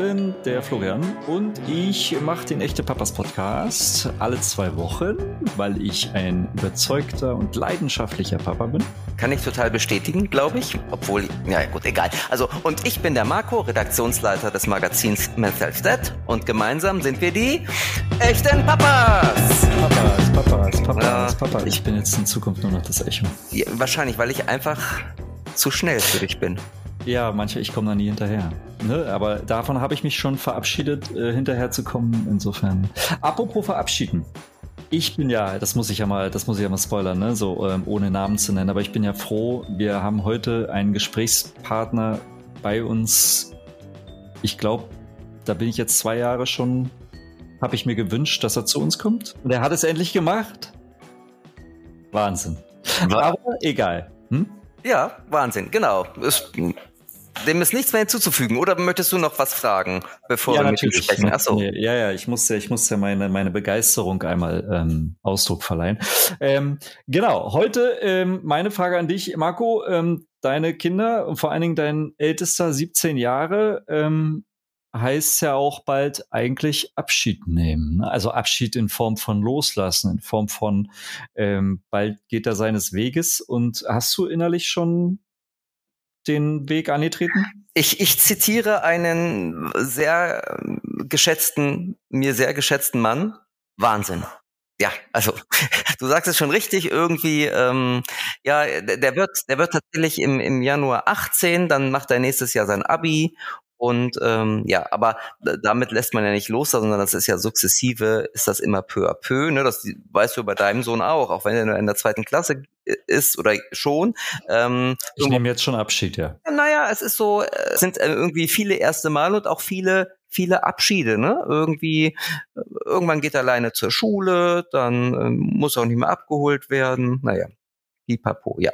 bin der Florian und ich mache den Echte Papas Podcast alle zwei Wochen, weil ich ein überzeugter und leidenschaftlicher Papa bin. Kann ich total bestätigen, glaube ich. Obwohl, ja gut, egal. Also, und ich bin der Marco, Redaktionsleiter des Magazins Myself Dead und gemeinsam sind wir die Echten Papas. Papas, Papas, Papas, Papas. Ich bin jetzt in Zukunft nur noch das Echo. Ja, wahrscheinlich, weil ich einfach zu schnell für dich bin. Ja, manche, ich komme da nie hinterher. Ne? Aber davon habe ich mich schon verabschiedet, äh, hinterher zu kommen. Insofern. Apropos verabschieden. Ich bin ja, das muss ich ja mal, das muss ich ja mal spoilern, ne? so ähm, ohne Namen zu nennen. Aber ich bin ja froh, wir haben heute einen Gesprächspartner bei uns. Ich glaube, da bin ich jetzt zwei Jahre schon, habe ich mir gewünscht, dass er zu uns kommt. Und er hat es endlich gemacht. Wahnsinn. Aber egal. Hm? Ja, Wahnsinn, genau. Es dem ist nichts mehr hinzuzufügen. Oder möchtest du noch was fragen, bevor ja, wir mit ihm sprechen? Achso. Ja, ja, ich musste, ich musste meine, meine Begeisterung einmal ähm, Ausdruck verleihen. Ähm, genau, heute ähm, meine Frage an dich, Marco. Ähm, deine Kinder und vor allen Dingen dein ältester 17 Jahre ähm, heißt ja auch bald eigentlich Abschied nehmen. Ne? Also Abschied in Form von Loslassen, in Form von ähm, bald geht er seines Weges. Und hast du innerlich schon den Weg angetreten? Ich, ich zitiere einen sehr geschätzten, mir sehr geschätzten Mann. Wahnsinn. Ja, also du sagst es schon richtig, irgendwie, ähm, ja, der, der wird, der wird tatsächlich im, im Januar 18, dann macht er nächstes Jahr sein Abi und ähm, ja, aber damit lässt man ja nicht los, sondern das ist ja sukzessive, ist das immer peu à peu. Ne? Das weißt du bei deinem Sohn auch, auch wenn er nur in der zweiten Klasse ist oder schon. Ähm, ich nehme jetzt schon Abschied, ja. Naja, es ist so, es sind äh, irgendwie viele erste Mal und auch viele viele Abschiede, ne? Irgendwie, äh, irgendwann geht er alleine zur Schule, dann ähm, muss er auch nicht mehr abgeholt werden. Naja, pipapo, ja.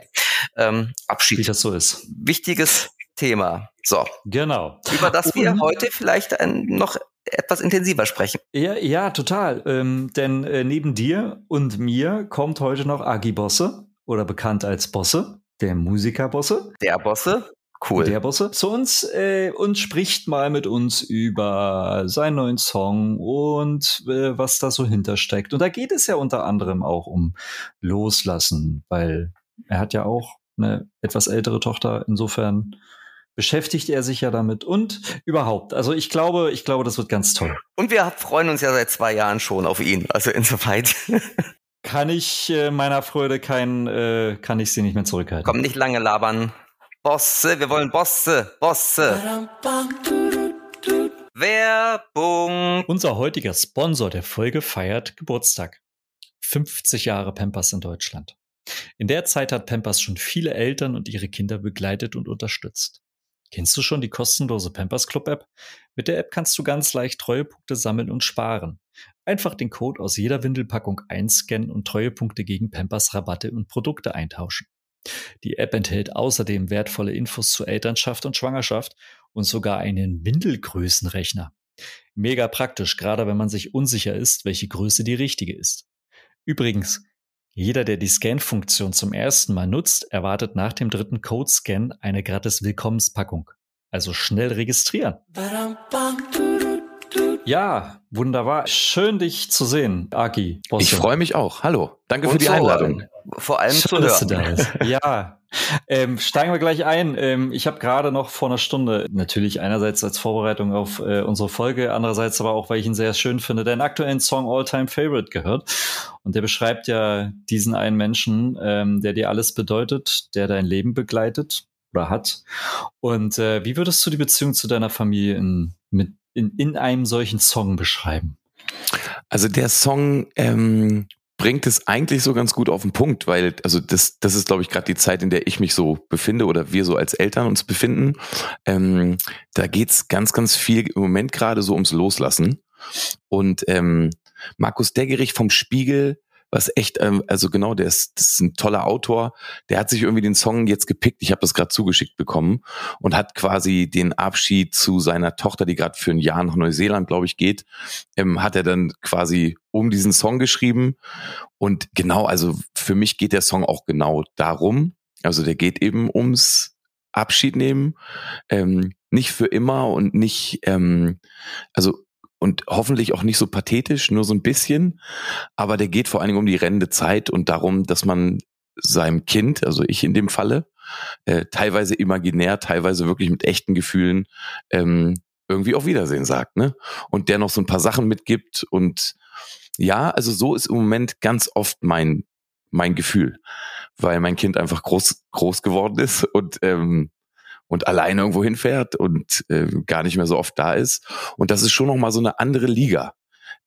Ähm, Abschied. Wie das so ist. Wichtiges Thema. So. Genau. Über das wir Und, heute vielleicht ein, noch etwas intensiver sprechen. Ja, ja, total. Ähm, denn äh, neben dir und mir kommt heute noch Agi Bosse oder bekannt als Bosse, der Musiker Bosse. Der Bosse. Cool. Der Bosse zu uns äh, und spricht mal mit uns über seinen neuen Song und äh, was da so hintersteckt. Und da geht es ja unter anderem auch um Loslassen, weil er hat ja auch eine etwas ältere Tochter. Insofern beschäftigt er sich ja damit und überhaupt. Also ich glaube, ich glaube, das wird ganz toll. Und wir freuen uns ja seit zwei Jahren schon auf ihn. Also insoweit. kann ich äh, meiner Freude kein, äh, kann ich sie nicht mehr zurückhalten. Komm, nicht lange labern. Bosse, wir wollen Bosse, Bosse. Werbung. Unser heutiger Sponsor der Folge feiert Geburtstag. 50 Jahre Pampers in Deutschland. In der Zeit hat Pampers schon viele Eltern und ihre Kinder begleitet und unterstützt. Kennst du schon die kostenlose Pampers Club App? Mit der App kannst du ganz leicht Treuepunkte sammeln und sparen. Einfach den Code aus jeder Windelpackung einscannen und Treuepunkte gegen Pampers Rabatte und Produkte eintauschen. Die App enthält außerdem wertvolle Infos zur Elternschaft und Schwangerschaft und sogar einen Windelgrößenrechner. Mega praktisch, gerade wenn man sich unsicher ist, welche Größe die richtige ist. Übrigens, jeder, der die Scan-Funktion zum ersten Mal nutzt, erwartet nach dem dritten Code-Scan eine gratis Willkommenspackung. Also schnell registrieren. Ja, wunderbar. Schön, dich zu sehen, Aki. Ich freue mich auch. Hallo. Danke Und für die Einladung. Vor allem Schön, zu hören. Da ist. Ja, ähm, steigen wir gleich ein. Ähm, ich habe gerade noch vor einer Stunde, natürlich einerseits als Vorbereitung auf äh, unsere Folge, andererseits aber auch, weil ich ihn sehr schön finde, deinen aktuellen Song All-Time Favorite gehört. Und der beschreibt ja diesen einen Menschen, ähm, der dir alles bedeutet, der dein Leben begleitet oder hat. Und äh, wie würdest du die Beziehung zu deiner Familie in, mit, in, in einem solchen Song beschreiben? Also der Song ähm, bringt es eigentlich so ganz gut auf den Punkt, weil, also das, das ist, glaube ich, gerade die Zeit, in der ich mich so befinde oder wir so als Eltern uns befinden. Ähm, da geht's ganz, ganz viel im Moment gerade so ums Loslassen. Und ähm, Markus Deggerich vom Spiegel was echt, ähm, also genau, der ist, das ist ein toller Autor. Der hat sich irgendwie den Song jetzt gepickt. Ich habe das gerade zugeschickt bekommen und hat quasi den Abschied zu seiner Tochter, die gerade für ein Jahr nach Neuseeland, glaube ich, geht, ähm, hat er dann quasi um diesen Song geschrieben. Und genau, also für mich geht der Song auch genau darum. Also der geht eben ums Abschied nehmen. Ähm, nicht für immer und nicht, ähm, also und hoffentlich auch nicht so pathetisch, nur so ein bisschen. Aber der geht vor allen Dingen um die rennende Zeit und darum, dass man seinem Kind, also ich in dem Falle, äh, teilweise imaginär, teilweise wirklich mit echten Gefühlen ähm, irgendwie auf Wiedersehen sagt, ne? Und der noch so ein paar Sachen mitgibt und ja, also so ist im Moment ganz oft mein mein Gefühl, weil mein Kind einfach groß groß geworden ist und ähm, und alleine irgendwo hinfährt und äh, gar nicht mehr so oft da ist. Und das ist schon noch mal so eine andere Liga,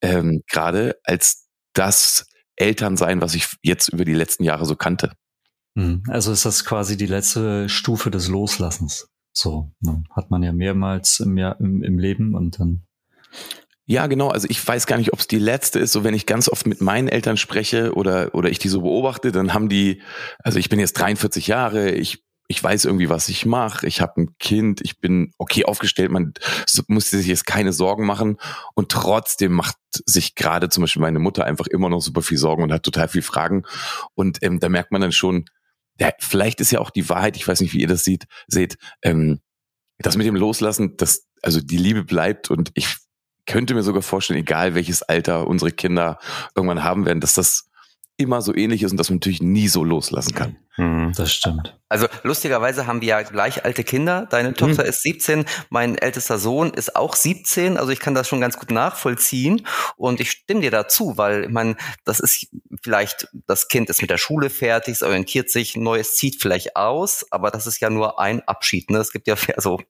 ähm, gerade als das Elternsein, was ich jetzt über die letzten Jahre so kannte. Mhm. Also ist das quasi die letzte Stufe des Loslassens. So ne? hat man ja mehrmals im, Jahr, im, im Leben und dann. Ja, genau. Also ich weiß gar nicht, ob es die letzte ist. So wenn ich ganz oft mit meinen Eltern spreche oder oder ich die so beobachte, dann haben die. Also ich bin jetzt 43 Jahre. Ich ich weiß irgendwie, was ich mache. Ich habe ein Kind. Ich bin okay aufgestellt. Man muss sich jetzt keine Sorgen machen. Und trotzdem macht sich gerade zum Beispiel meine Mutter einfach immer noch super viel Sorgen und hat total viel Fragen. Und ähm, da merkt man dann schon, ja, vielleicht ist ja auch die Wahrheit, ich weiß nicht, wie ihr das sieht, seht, ähm, das mit dem Loslassen, das, also die Liebe bleibt und ich könnte mir sogar vorstellen, egal welches Alter unsere Kinder irgendwann haben werden, dass das immer so ähnlich ist und dass man natürlich nie so loslassen kann. Mhm, das stimmt. Also lustigerweise haben wir ja gleich alte Kinder. Deine Tochter mhm. ist 17, mein ältester Sohn ist auch 17. Also ich kann das schon ganz gut nachvollziehen. Und ich stimme dir dazu, weil ich meine, das ist vielleicht, das Kind ist mit der Schule fertig, es orientiert sich, Neues zieht vielleicht aus, aber das ist ja nur ein Abschied. Ne? Es gibt ja also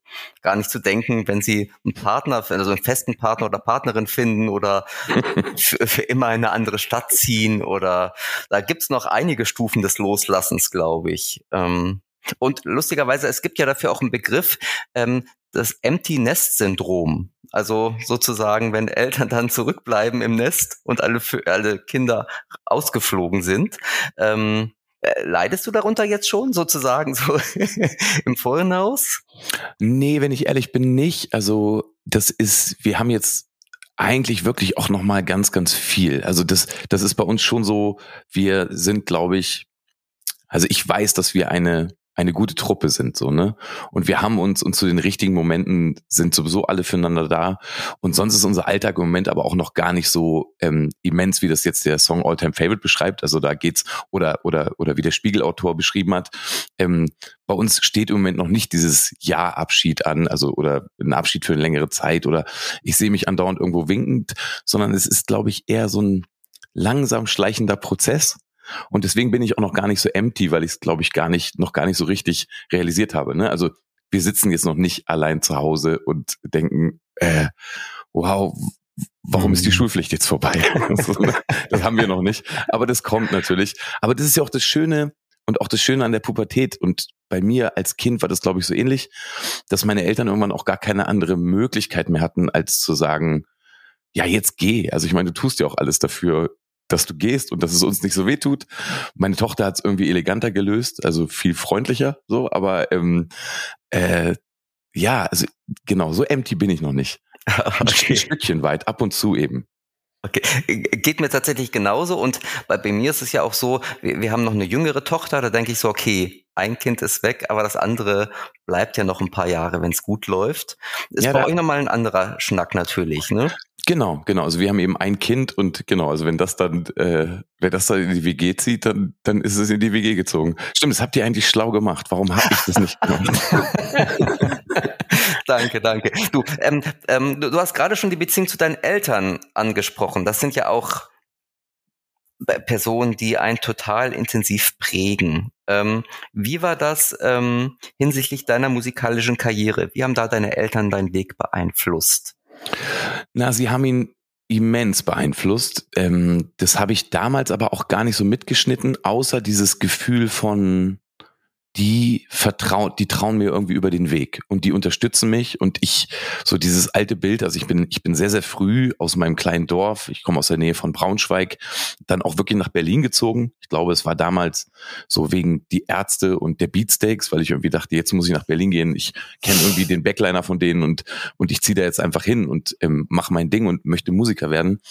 gar nicht zu denken, wenn sie einen Partner, also einen festen Partner oder Partnerin finden oder für, für immer in eine andere Stadt ziehen oder da gibt's noch einige Stufen des Loslassens, glaube ich. Ähm, und lustigerweise, es gibt ja dafür auch einen Begriff, ähm, das Empty Nest Syndrom. Also sozusagen, wenn Eltern dann zurückbleiben im Nest und alle, alle Kinder ausgeflogen sind. Ähm, äh, leidest du darunter jetzt schon sozusagen so im Voraus? Nee, wenn ich ehrlich bin, nicht. Also das ist, wir haben jetzt eigentlich wirklich auch noch mal ganz, ganz viel. Also das, das ist bei uns schon so. Wir sind, glaube ich, also ich weiß, dass wir eine eine gute Truppe sind, so, ne? Und wir haben uns und zu den richtigen Momenten sind sowieso alle füreinander da. Und sonst ist unser Alltag im Moment aber auch noch gar nicht so ähm, immens, wie das jetzt der Song All Time Favorite beschreibt. Also da geht's, oder, oder, oder wie der Spiegelautor beschrieben hat. Ähm, bei uns steht im Moment noch nicht dieses Ja-Abschied an, also oder ein Abschied für eine längere Zeit oder ich sehe mich andauernd irgendwo winkend, sondern es ist, glaube ich, eher so ein langsam schleichender Prozess und deswegen bin ich auch noch gar nicht so empty, weil ich es, glaube ich, gar nicht, noch gar nicht so richtig realisiert habe. Ne? Also wir sitzen jetzt noch nicht allein zu Hause und denken, äh, wow, warum ist die mhm. Schulpflicht jetzt vorbei? Ne? das haben wir noch nicht. Aber das kommt natürlich. Aber das ist ja auch das Schöne und auch das Schöne an der Pubertät. Und bei mir als Kind war das, glaube ich, so ähnlich, dass meine Eltern irgendwann auch gar keine andere Möglichkeit mehr hatten, als zu sagen, ja, jetzt geh. Also ich meine, du tust ja auch alles dafür, dass du gehst und dass es uns nicht so weh tut. Meine Tochter hat es irgendwie eleganter gelöst, also viel freundlicher, so, aber ähm, äh, ja, also genau, so empty bin ich noch nicht. Okay. Ein Stückchen weit, ab und zu eben. Okay, geht mir tatsächlich genauso und bei, bei mir ist es ja auch so, wir, wir haben noch eine jüngere Tochter, da denke ich so, okay, ein Kind ist weg, aber das andere bleibt ja noch ein paar Jahre, wenn es gut läuft. Ist ja, bei euch nochmal ein anderer Schnack natürlich, ne? Genau, genau. Also wir haben eben ein Kind und genau, also wenn das dann, äh, wenn das dann in die WG zieht, dann, dann ist es in die WG gezogen. Stimmt, das habt ihr eigentlich schlau gemacht. Warum habe ich das nicht gemacht? danke, danke. Du, ähm, ähm, du, du hast gerade schon die Beziehung zu deinen Eltern angesprochen. Das sind ja auch Personen, die einen total intensiv prägen. Ähm, wie war das ähm, hinsichtlich deiner musikalischen Karriere? Wie haben da deine Eltern deinen Weg beeinflusst? Na, sie haben ihn immens beeinflusst. Ähm, das habe ich damals aber auch gar nicht so mitgeschnitten, außer dieses Gefühl von die vertrauen, die trauen mir irgendwie über den Weg und die unterstützen mich und ich so dieses alte Bild, also ich bin ich bin sehr sehr früh aus meinem kleinen Dorf, ich komme aus der Nähe von Braunschweig, dann auch wirklich nach Berlin gezogen. Ich glaube, es war damals so wegen die Ärzte und der Beatsteaks, weil ich irgendwie dachte, jetzt muss ich nach Berlin gehen. Ich kenne irgendwie den Backliner von denen und und ich ziehe da jetzt einfach hin und ähm, mache mein Ding und möchte Musiker werden.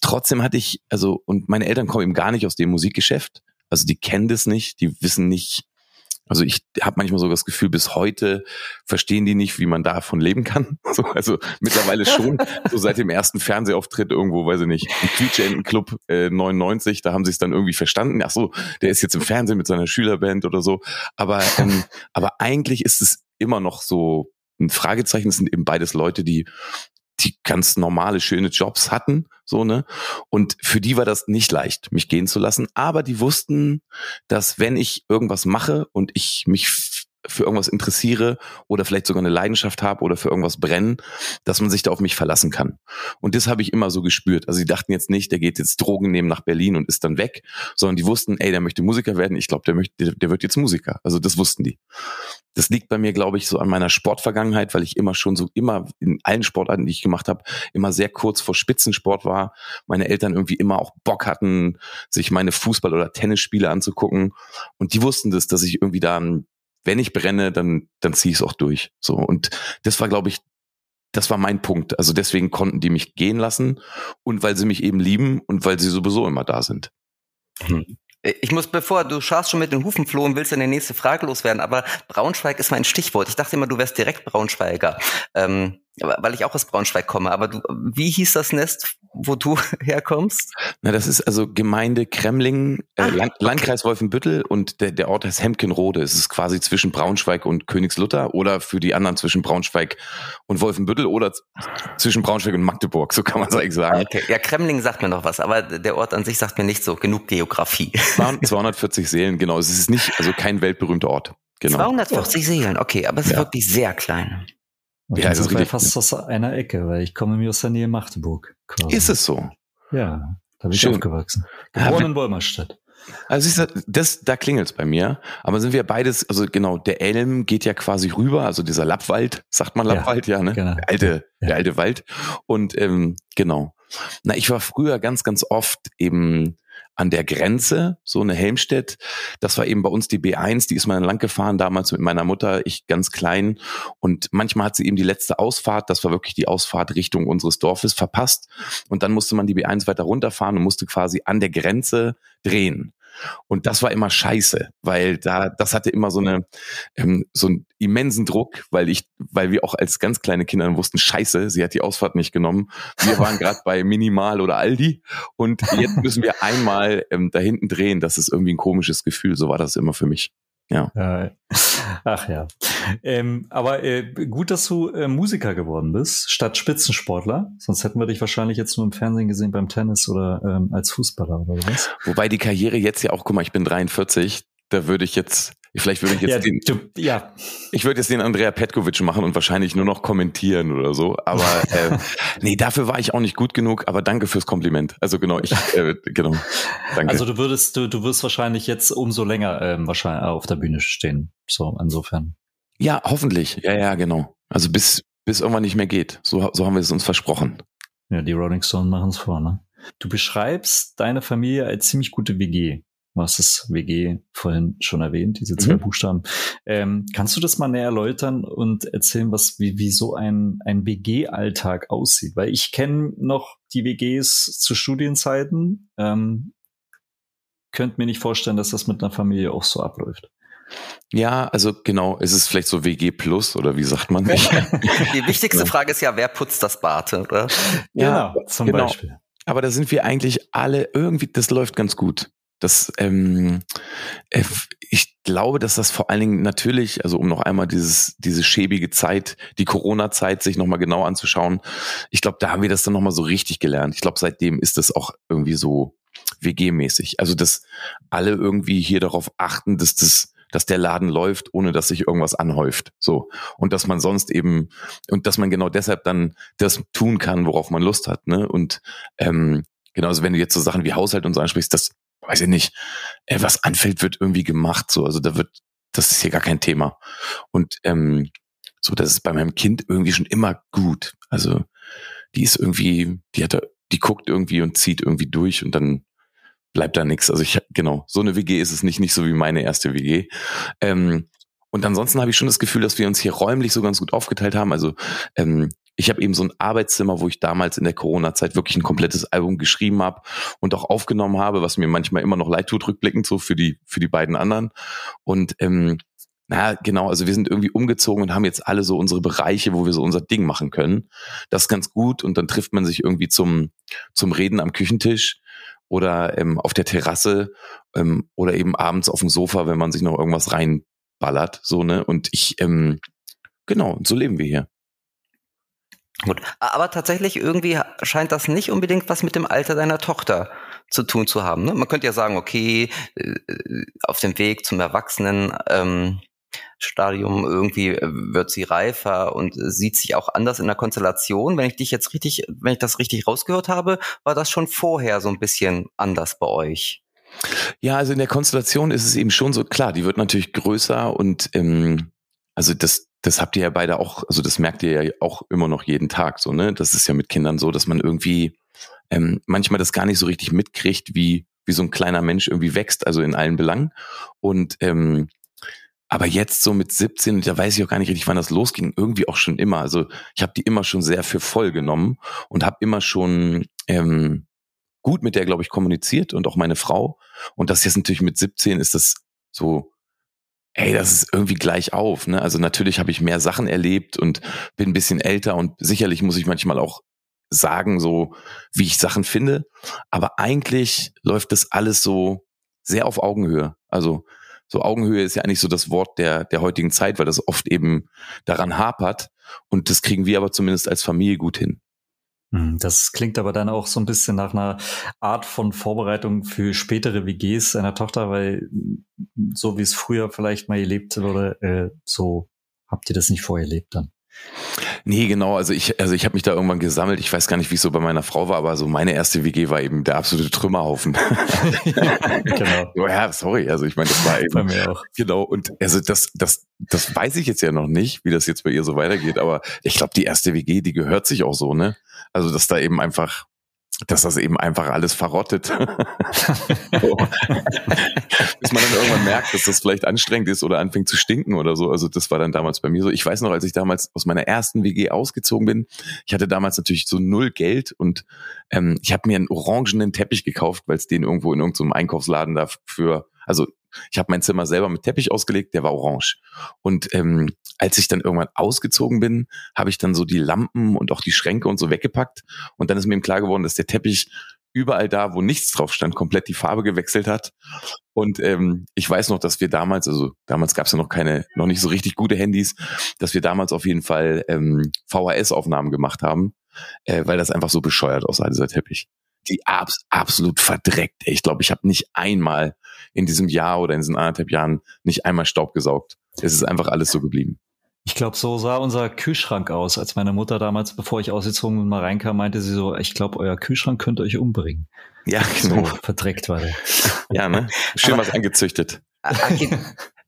Trotzdem hatte ich also und meine Eltern kommen eben gar nicht aus dem Musikgeschäft. Also die kennen das nicht, die wissen nicht, Also ich habe manchmal sogar das Gefühl, bis heute verstehen die nicht, wie man davon leben kann. So, also mittlerweile schon, so seit dem ersten Fernsehauftritt irgendwo, weiß ich nicht, im Quietschentenclub äh, 99, da haben sie es dann irgendwie verstanden. Ach so, der ist jetzt im Fernsehen mit seiner Schülerband oder so. Aber, ähm, aber eigentlich ist es immer noch so ein Fragezeichen. Es sind eben beides Leute, die die ganz normale, schöne Jobs hatten, so, ne? Und für die war das nicht leicht, mich gehen zu lassen. Aber die wussten, dass wenn ich irgendwas mache und ich mich für irgendwas interessiere oder vielleicht sogar eine Leidenschaft habe oder für irgendwas brennen, dass man sich da auf mich verlassen kann. Und das habe ich immer so gespürt. Also die dachten jetzt nicht, der geht jetzt Drogen nehmen nach Berlin und ist dann weg, sondern die wussten, ey, der möchte Musiker werden. Ich glaube, der möchte, der wird jetzt Musiker. Also das wussten die. Das liegt bei mir, glaube ich, so an meiner Sportvergangenheit, weil ich immer schon so immer in allen Sportarten, die ich gemacht habe, immer sehr kurz vor Spitzensport war. Meine Eltern irgendwie immer auch Bock hatten, sich meine Fußball- oder Tennisspiele anzugucken. Und die wussten das, dass ich irgendwie da ein wenn ich brenne, dann, dann ziehe ich es auch durch. So. Und das war, glaube ich, das war mein Punkt. Also deswegen konnten die mich gehen lassen und weil sie mich eben lieben und weil sie sowieso immer da sind. Hm. Ich muss, bevor du schaust schon mit den Hufen flohen, willst du eine nächste Frage loswerden, aber Braunschweig ist mein Stichwort. Ich dachte immer, du wärst direkt Braunschweiger. Ähm, weil ich auch aus Braunschweig komme. Aber du, wie hieß das Nest, wo du herkommst? Na, das ist also Gemeinde Kremling, äh, ah, Land, okay. Landkreis Wolfenbüttel und der, der Ort heißt Hemkenrode. Es ist quasi zwischen Braunschweig und Königslutter oder für die anderen zwischen Braunschweig und Wolfenbüttel oder zwischen Braunschweig und Magdeburg, so kann man es eigentlich sagen. Okay. Ja, Kremling sagt mir noch was, aber der Ort an sich sagt mir nicht so. Genug Geografie. 240 Seelen, genau. Es ist nicht, also kein weltberühmter Ort. Genau. 240 Seelen, okay, aber es ist ja. wirklich sehr klein. Und ja, ist richtig. fast aus einer Ecke, weil ich komme mir aus der Nähe Magdeburg. Quasi. Ist es so? Ja, da bin ich Schön. aufgewachsen. Geboren ja, in Wolmerstadt. Also das, da klingelt's bei mir. Aber sind wir beides, also genau, der Elm geht ja quasi rüber, also dieser Lappwald, sagt man Lappwald, ja, ja ne? Genau. Der alte, ja. der alte Wald. Und ähm, genau. Na, ich war früher ganz, ganz oft eben an der Grenze, so eine Helmstedt. Das war eben bei uns die B1, die ist mal lang gefahren, damals mit meiner Mutter, ich ganz klein. Und manchmal hat sie eben die letzte Ausfahrt, das war wirklich die Ausfahrt Richtung unseres Dorfes, verpasst. Und dann musste man die B1 weiter runterfahren und musste quasi an der Grenze drehen. Und das war immer scheiße, weil da, das hatte immer so eine, ähm, so einen immensen Druck, weil ich, weil wir auch als ganz kleine Kinder wussten, scheiße, sie hat die Ausfahrt nicht genommen. Wir waren gerade bei Minimal oder Aldi und jetzt müssen wir einmal ähm, da hinten drehen. Das ist irgendwie ein komisches Gefühl. So war das immer für mich. Ja. Äh, ach ja. Ähm, aber äh, gut, dass du äh, Musiker geworden bist, statt Spitzensportler. Sonst hätten wir dich wahrscheinlich jetzt nur im Fernsehen gesehen beim Tennis oder ähm, als Fußballer oder was. Wobei die Karriere jetzt ja auch, guck mal, ich bin 43, da würde ich jetzt Vielleicht würde ich jetzt ja, den, du, ja. ich würde jetzt den Andrea Petkovic machen und wahrscheinlich nur noch kommentieren oder so. Aber äh, nee, dafür war ich auch nicht gut genug. Aber danke fürs Kompliment. Also genau, ich äh, genau. Danke. Also du würdest, du, du wirst wahrscheinlich jetzt umso länger ähm, wahrscheinlich auf der Bühne stehen. So insofern. Ja, hoffentlich. Ja, ja, genau. Also bis bis irgendwann nicht mehr geht. So, so haben wir es uns versprochen. Ja, die Rolling Stones machen es vor, ne? Du beschreibst deine Familie als ziemlich gute WG. Du hast das WG vorhin schon erwähnt, diese zwei mhm. Buchstaben. Ähm, kannst du das mal näher erläutern und erzählen, was wie, wie so ein, ein WG-Alltag aussieht? Weil ich kenne noch die WGs zu Studienzeiten. Ähm, könnt mir nicht vorstellen, dass das mit einer Familie auch so abläuft. Ja, also genau, ist es vielleicht so WG Plus oder wie sagt man? die wichtigste Frage ist ja, wer putzt das Bad, oder? Ja, genau, zum genau. Beispiel. Aber da sind wir eigentlich alle irgendwie, das läuft ganz gut. Das, ähm, äh, ich glaube, dass das vor allen Dingen natürlich, also um noch einmal dieses, diese schäbige Zeit, die Corona-Zeit sich nochmal genau anzuschauen, ich glaube, da haben wir das dann nochmal so richtig gelernt. Ich glaube, seitdem ist das auch irgendwie so WG-mäßig. Also, dass alle irgendwie hier darauf achten, dass das dass der Laden läuft, ohne dass sich irgendwas anhäuft. So. Und dass man sonst eben, und dass man genau deshalb dann das tun kann, worauf man Lust hat. Ne? Und ähm, genau, also wenn du jetzt so Sachen wie Haushalt und so ansprichst, das weiß ich nicht, äh, was anfällt, wird irgendwie gemacht. So, also da wird, das ist hier gar kein Thema. Und ähm, so, das ist bei meinem Kind irgendwie schon immer gut. Also die ist irgendwie, die hat die guckt irgendwie und zieht irgendwie durch und dann bleibt da nichts. Also ich genau, so eine WG ist es nicht, nicht so wie meine erste WG. Ähm, und ansonsten habe ich schon das Gefühl, dass wir uns hier räumlich so ganz gut aufgeteilt haben. Also ähm, ich habe eben so ein Arbeitszimmer, wo ich damals in der Corona-Zeit wirklich ein komplettes Album geschrieben habe und auch aufgenommen habe, was mir manchmal immer noch leid tut, rückblickend so für die, für die beiden anderen. Und ähm, naja, genau, also wir sind irgendwie umgezogen und haben jetzt alle so unsere Bereiche, wo wir so unser Ding machen können. Das ist ganz gut und dann trifft man sich irgendwie zum, zum Reden am Küchentisch oder ähm, auf der Terrasse ähm, oder eben abends auf dem Sofa, wenn man sich noch irgendwas reinballert, so, ne? Und ich, ähm, genau, so leben wir hier. Gut, aber tatsächlich irgendwie scheint das nicht unbedingt was mit dem Alter deiner Tochter zu tun zu haben. Ne? Man könnte ja sagen, okay, äh, auf dem Weg zum Erwachsenen ähm, irgendwie äh, wird sie reifer und sieht sich auch anders in der Konstellation. Wenn ich dich jetzt richtig, wenn ich das richtig rausgehört habe, war das schon vorher so ein bisschen anders bei euch. Ja, also in der Konstellation ist es eben schon so klar, die wird natürlich größer und ähm, also das das habt ihr ja beide auch, also das merkt ihr ja auch immer noch jeden Tag so, ne? Das ist ja mit Kindern so, dass man irgendwie ähm, manchmal das gar nicht so richtig mitkriegt, wie, wie so ein kleiner Mensch irgendwie wächst, also in allen Belangen. Und ähm, aber jetzt so mit 17, da weiß ich auch gar nicht richtig, wann das losging, irgendwie auch schon immer. Also ich habe die immer schon sehr für voll genommen und habe immer schon ähm, gut mit der, glaube ich, kommuniziert und auch meine Frau. Und das jetzt natürlich mit 17 ist das so ey, das ist irgendwie gleich auf. Ne? Also natürlich habe ich mehr Sachen erlebt und bin ein bisschen älter und sicherlich muss ich manchmal auch sagen, so wie ich Sachen finde. Aber eigentlich läuft das alles so sehr auf Augenhöhe. Also so Augenhöhe ist ja eigentlich so das Wort der, der heutigen Zeit, weil das oft eben daran hapert. Und das kriegen wir aber zumindest als Familie gut hin. Hm, das klingt aber dann auch so ein bisschen nach einer Art von Vorbereitung für spätere WGs einer Tochter, weil so wie es früher vielleicht mal gelebt wurde, äh, so habt ihr das nicht vorher erlebt dann. Nee, genau. Also ich, also ich habe mich da irgendwann gesammelt. Ich weiß gar nicht, wie es so bei meiner Frau war, aber so meine erste WG war eben der absolute Trümmerhaufen. genau. ja, sorry. Also ich meine, das war eben. Bei mir auch. Genau. Und also das, das, das weiß ich jetzt ja noch nicht, wie das jetzt bei ihr so weitergeht. Aber ich glaube, die erste WG, die gehört sich auch so, ne? Also dass da eben einfach dass das eben einfach alles verrottet. Bis man dann irgendwann merkt, dass das vielleicht anstrengend ist oder anfängt zu stinken oder so. Also das war dann damals bei mir so. Ich weiß noch, als ich damals aus meiner ersten WG ausgezogen bin, ich hatte damals natürlich so null Geld und ähm, ich habe mir einen orangenen Teppich gekauft, weil es den irgendwo in irgendeinem Einkaufsladen dafür, also ich habe mein Zimmer selber mit Teppich ausgelegt, der war orange. Und ähm, als ich dann irgendwann ausgezogen bin, habe ich dann so die Lampen und auch die Schränke und so weggepackt. Und dann ist mir eben klar geworden, dass der Teppich überall da, wo nichts drauf stand, komplett die Farbe gewechselt hat. Und ähm, ich weiß noch, dass wir damals, also damals gab es ja noch keine, noch nicht so richtig gute Handys, dass wir damals auf jeden Fall ähm, VHS-Aufnahmen gemacht haben, äh, weil das einfach so bescheuert aussah, dieser Teppich die abs absolut verdreckt. Ich glaube, ich habe nicht einmal in diesem Jahr oder in diesen anderthalb Jahren nicht einmal Staub gesaugt. Es ist einfach alles so geblieben. Ich glaube, so sah unser Kühlschrank aus, als meine Mutter damals, bevor ich ausgezogen bin, mal reinkam, meinte sie so, ich glaube, euer Kühlschrank könnte euch umbringen. Ja, genau. So verdreckt war der. Ja, ne? Schön was angezüchtet.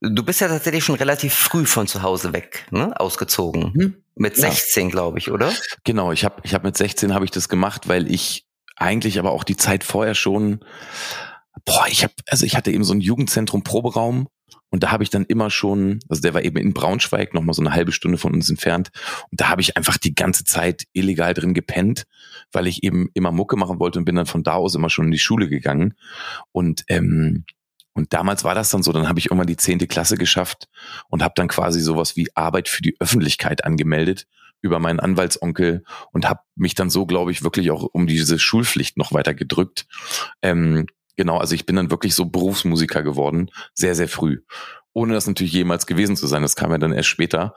Du bist ja tatsächlich schon relativ früh von zu Hause weg, ne? Ausgezogen. Hm? Mit 16, ja. glaube ich, oder? Genau, ich habe ich hab mit 16 habe ich das gemacht, weil ich eigentlich aber auch die Zeit vorher schon, boah, ich habe, also ich hatte eben so ein Jugendzentrum Proberaum und da habe ich dann immer schon, also der war eben in Braunschweig, nochmal so eine halbe Stunde von uns entfernt. Und da habe ich einfach die ganze Zeit illegal drin gepennt, weil ich eben immer Mucke machen wollte und bin dann von da aus immer schon in die Schule gegangen. Und ähm, und damals war das dann so, dann habe ich irgendwann die zehnte Klasse geschafft und habe dann quasi sowas wie Arbeit für die Öffentlichkeit angemeldet über meinen Anwaltsonkel und habe mich dann so, glaube ich, wirklich auch um diese Schulpflicht noch weiter gedrückt. Ähm, genau, also ich bin dann wirklich so Berufsmusiker geworden, sehr, sehr früh. Ohne das natürlich jemals gewesen zu sein. Das kam ja dann erst später.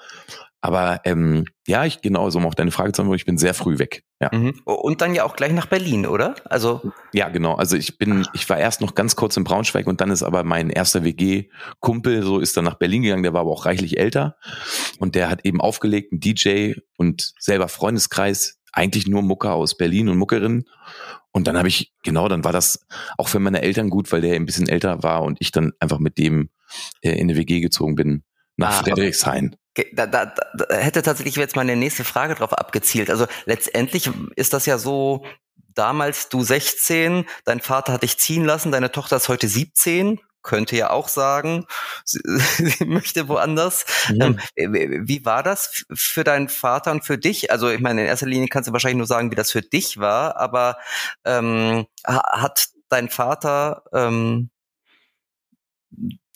Aber ähm, ja, ich genau, so um auf deine Frage zu antworten, ich bin sehr früh weg. Ja. Mhm. Und dann ja auch gleich nach Berlin, oder? Also ja, genau. Also ich bin, ich war erst noch ganz kurz in Braunschweig und dann ist aber mein erster WG-Kumpel so ist dann nach Berlin gegangen. Der war aber auch reichlich älter und der hat eben aufgelegt, ein DJ und selber Freundeskreis, eigentlich nur Mucker aus Berlin und Muckerinnen. Und dann habe ich genau, dann war das auch für meine Eltern gut, weil der ein bisschen älter war und ich dann einfach mit dem äh, in eine WG gezogen bin nach ah, Friedrichshain. Da, da, da hätte tatsächlich jetzt meine nächste Frage drauf abgezielt. Also letztendlich ist das ja so, damals du 16, dein Vater hat dich ziehen lassen, deine Tochter ist heute 17, könnte ja auch sagen, sie, sie möchte woanders. Mhm. Ähm, wie war das für deinen Vater und für dich? Also ich meine, in erster Linie kannst du wahrscheinlich nur sagen, wie das für dich war, aber ähm, hat dein Vater ähm,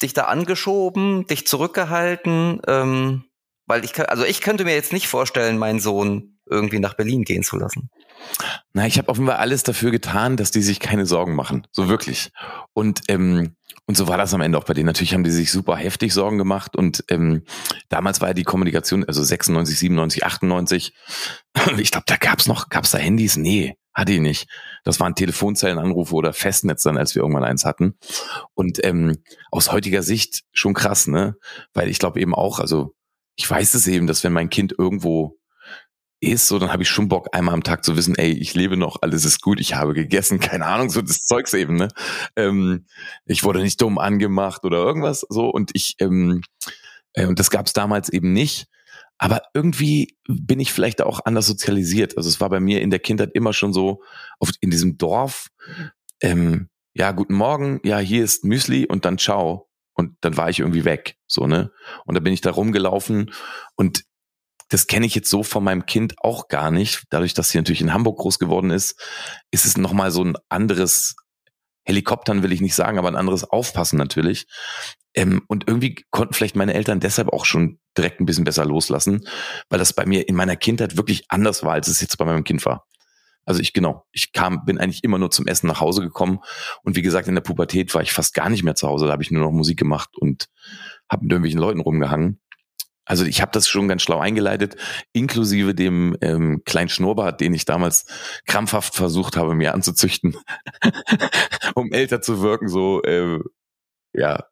dich da angeschoben, dich zurückgehalten? Ähm, weil ich, also ich könnte mir jetzt nicht vorstellen, meinen Sohn irgendwie nach Berlin gehen zu lassen. Na, ich habe offenbar alles dafür getan, dass die sich keine Sorgen machen. So wirklich. Und ähm, und so war das am Ende auch bei denen. Natürlich haben die sich super heftig Sorgen gemacht und ähm, damals war ja die Kommunikation, also 96, 97, 98. Ich glaube, da gab's noch, gab's da Handys? Nee, hatte ich nicht. Das waren Telefonzellenanrufe oder Festnetz dann, als wir irgendwann eins hatten. Und ähm, aus heutiger Sicht schon krass, ne? Weil ich glaube eben auch, also ich weiß es eben, dass wenn mein Kind irgendwo ist, so dann habe ich schon Bock, einmal am Tag zu wissen, ey, ich lebe noch, alles ist gut, ich habe gegessen, keine Ahnung, so das Zeugs eben, ne? Ähm, ich wurde nicht dumm angemacht oder irgendwas so und ich, ähm, äh, und das gab es damals eben nicht. Aber irgendwie bin ich vielleicht auch anders sozialisiert. Also es war bei mir in der Kindheit immer schon so, auf, in diesem Dorf, ähm, ja, guten Morgen, ja, hier ist Müsli und dann ciao. Und dann war ich irgendwie weg, so, ne? Und da bin ich da rumgelaufen und das kenne ich jetzt so von meinem Kind auch gar nicht. Dadurch, dass sie natürlich in Hamburg groß geworden ist, ist es nochmal so ein anderes Helikoptern will ich nicht sagen, aber ein anderes Aufpassen natürlich. Ähm, und irgendwie konnten vielleicht meine Eltern deshalb auch schon direkt ein bisschen besser loslassen, weil das bei mir in meiner Kindheit wirklich anders war, als es jetzt bei meinem Kind war. Also ich genau, ich kam, bin eigentlich immer nur zum Essen nach Hause gekommen und wie gesagt in der Pubertät war ich fast gar nicht mehr zu Hause. Da habe ich nur noch Musik gemacht und habe mit irgendwelchen Leuten rumgehangen. Also ich habe das schon ganz schlau eingeleitet, inklusive dem ähm, kleinen Schnurrbart, den ich damals krampfhaft versucht habe, mir anzuzüchten, um älter zu wirken. So, äh, ja,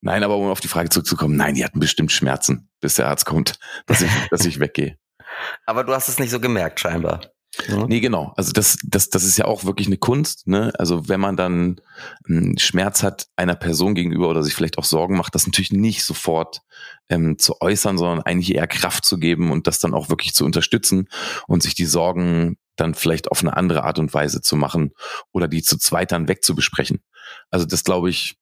nein, aber um auf die Frage zurückzukommen, nein, die hatten bestimmt Schmerzen, bis der Arzt kommt, dass ich, dass ich weggehe. Aber du hast es nicht so gemerkt, scheinbar. Mhm. Nee, genau. Also das, das, das ist ja auch wirklich eine Kunst. Ne? Also wenn man dann Schmerz hat einer Person gegenüber oder sich vielleicht auch Sorgen macht, das natürlich nicht sofort ähm, zu äußern, sondern eigentlich eher Kraft zu geben und das dann auch wirklich zu unterstützen und sich die Sorgen dann vielleicht auf eine andere Art und Weise zu machen oder die zu zweit dann wegzubesprechen. Also das glaube ich,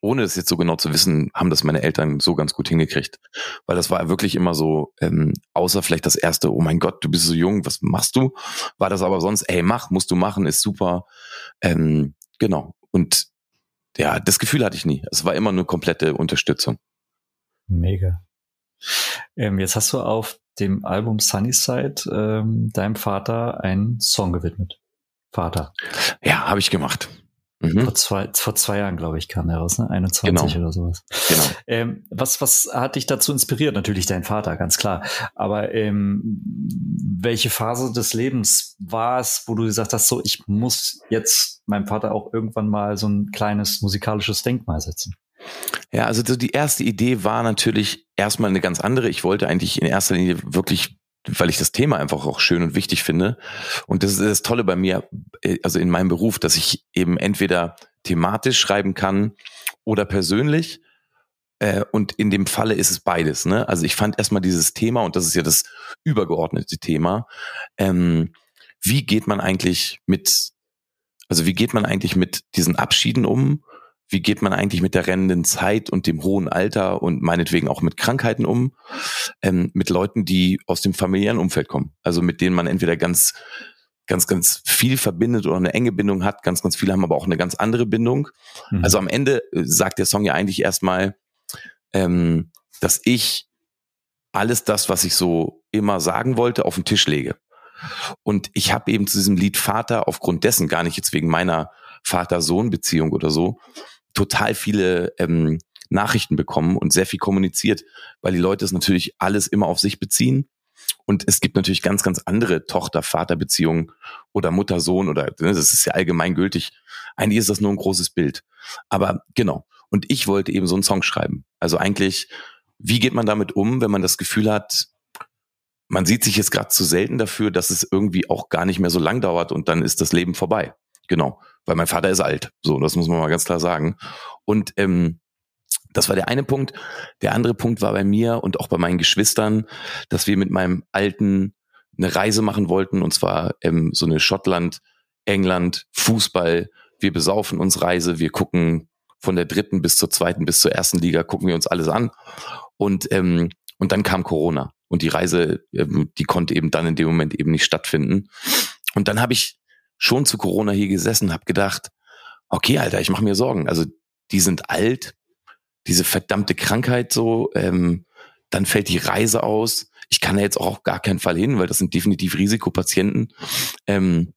ohne es jetzt so genau zu wissen, haben das meine Eltern so ganz gut hingekriegt. Weil das war wirklich immer so, ähm, außer vielleicht das erste, oh mein Gott, du bist so jung, was machst du? War das aber sonst, ey, mach, musst du machen, ist super. Ähm, genau. Und ja, das Gefühl hatte ich nie. Es war immer nur komplette Unterstützung. Mega. Ähm, jetzt hast du auf dem Album Sunnyside ähm, deinem Vater einen Song gewidmet. Vater. Ja, habe ich gemacht. Mhm. Vor, zwei, vor zwei Jahren, glaube ich, kam er raus, ne? 21 genau. oder sowas. Genau. Ähm, was, was hat dich dazu inspiriert? Natürlich dein Vater, ganz klar. Aber ähm, welche Phase des Lebens war es, wo du gesagt hast, so, ich muss jetzt meinem Vater auch irgendwann mal so ein kleines musikalisches Denkmal setzen? Ja, also die erste Idee war natürlich erstmal eine ganz andere. Ich wollte eigentlich in erster Linie wirklich weil ich das Thema einfach auch schön und wichtig finde. Und das ist das Tolle bei mir, äh, also in meinem Beruf, dass ich eben entweder thematisch schreiben kann oder persönlich. Äh, und in dem Falle ist es beides. Ne? Also ich fand erstmal dieses Thema, und das ist ja das übergeordnete Thema, ähm, wie geht man eigentlich mit, also wie geht man eigentlich mit diesen Abschieden um? Wie geht man eigentlich mit der rennenden Zeit und dem hohen Alter und meinetwegen auch mit Krankheiten um, ähm, mit Leuten, die aus dem familiären Umfeld kommen. Also mit denen man entweder ganz, ganz, ganz viel verbindet oder eine enge Bindung hat. Ganz, ganz viele haben aber auch eine ganz andere Bindung. Mhm. Also am Ende äh, sagt der Song ja eigentlich erstmal, ähm, dass ich alles das, was ich so immer sagen wollte, auf den Tisch lege. Und ich habe eben zu diesem Lied Vater aufgrund dessen, gar nicht jetzt wegen meiner Vater-Sohn-Beziehung oder so, total viele ähm, Nachrichten bekommen und sehr viel kommuniziert, weil die Leute es natürlich alles immer auf sich beziehen. Und es gibt natürlich ganz, ganz andere Tochter-Vater-Beziehungen oder Mutter-Sohn oder ne, das ist ja allgemein gültig. Eigentlich ist das nur ein großes Bild. Aber genau. Und ich wollte eben so einen Song schreiben. Also eigentlich, wie geht man damit um, wenn man das Gefühl hat, man sieht sich jetzt gerade zu selten dafür, dass es irgendwie auch gar nicht mehr so lang dauert und dann ist das Leben vorbei. Genau weil mein Vater ist alt. So, das muss man mal ganz klar sagen. Und ähm, das war der eine Punkt. Der andere Punkt war bei mir und auch bei meinen Geschwistern, dass wir mit meinem Alten eine Reise machen wollten, und zwar ähm, so eine Schottland, England, Fußball. Wir besaufen uns Reise, wir gucken von der dritten bis zur zweiten bis zur ersten Liga, gucken wir uns alles an. Und, ähm, und dann kam Corona. Und die Reise, ähm, die konnte eben dann in dem Moment eben nicht stattfinden. Und dann habe ich schon zu Corona hier gesessen, habe gedacht, okay, Alter, ich mache mir Sorgen. Also die sind alt, diese verdammte Krankheit so, ähm, dann fällt die Reise aus. Ich kann da jetzt auch auf gar keinen Fall hin, weil das sind definitiv Risikopatienten. Ähm,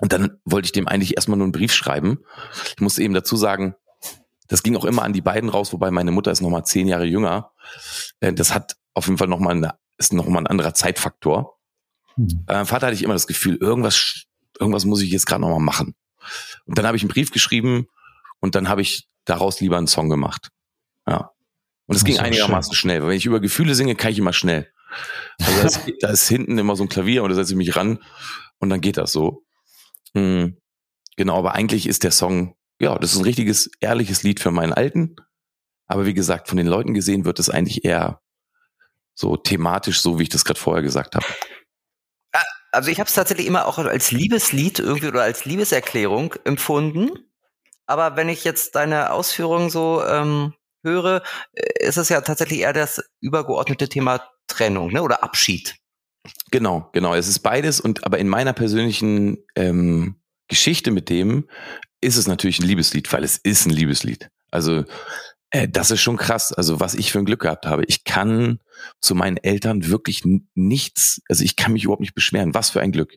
und dann wollte ich dem eigentlich erstmal nur einen Brief schreiben. Ich muss eben dazu sagen, das ging auch immer an die beiden raus, wobei meine Mutter ist nochmal zehn Jahre jünger. Äh, das hat auf jeden Fall nochmal eine, ist nochmal ein anderer Zeitfaktor. Bei meinem Vater hatte ich immer das Gefühl, irgendwas, irgendwas muss ich jetzt gerade nochmal machen. Und dann habe ich einen Brief geschrieben und dann habe ich daraus lieber einen Song gemacht. Ja. Und es ging einigermaßen schön. schnell. Weil wenn ich über Gefühle singe, kann ich immer schnell. Also da ist, da ist hinten immer so ein Klavier und da setze ich mich ran und dann geht das so. Hm. Genau, aber eigentlich ist der Song, ja, das ist ein richtiges, ehrliches Lied für meinen Alten. Aber wie gesagt, von den Leuten gesehen wird es eigentlich eher so thematisch, so wie ich das gerade vorher gesagt habe. Also ich habe es tatsächlich immer auch als Liebeslied irgendwie oder als Liebeserklärung empfunden. Aber wenn ich jetzt deine Ausführungen so ähm, höre, äh, ist es ja tatsächlich eher das übergeordnete Thema Trennung ne? oder Abschied. Genau, genau. Es ist beides und aber in meiner persönlichen ähm, Geschichte mit dem ist es natürlich ein Liebeslied, weil es ist ein Liebeslied. Also das ist schon krass. Also was ich für ein Glück gehabt habe. Ich kann zu meinen Eltern wirklich nichts, also ich kann mich überhaupt nicht beschweren. Was für ein Glück.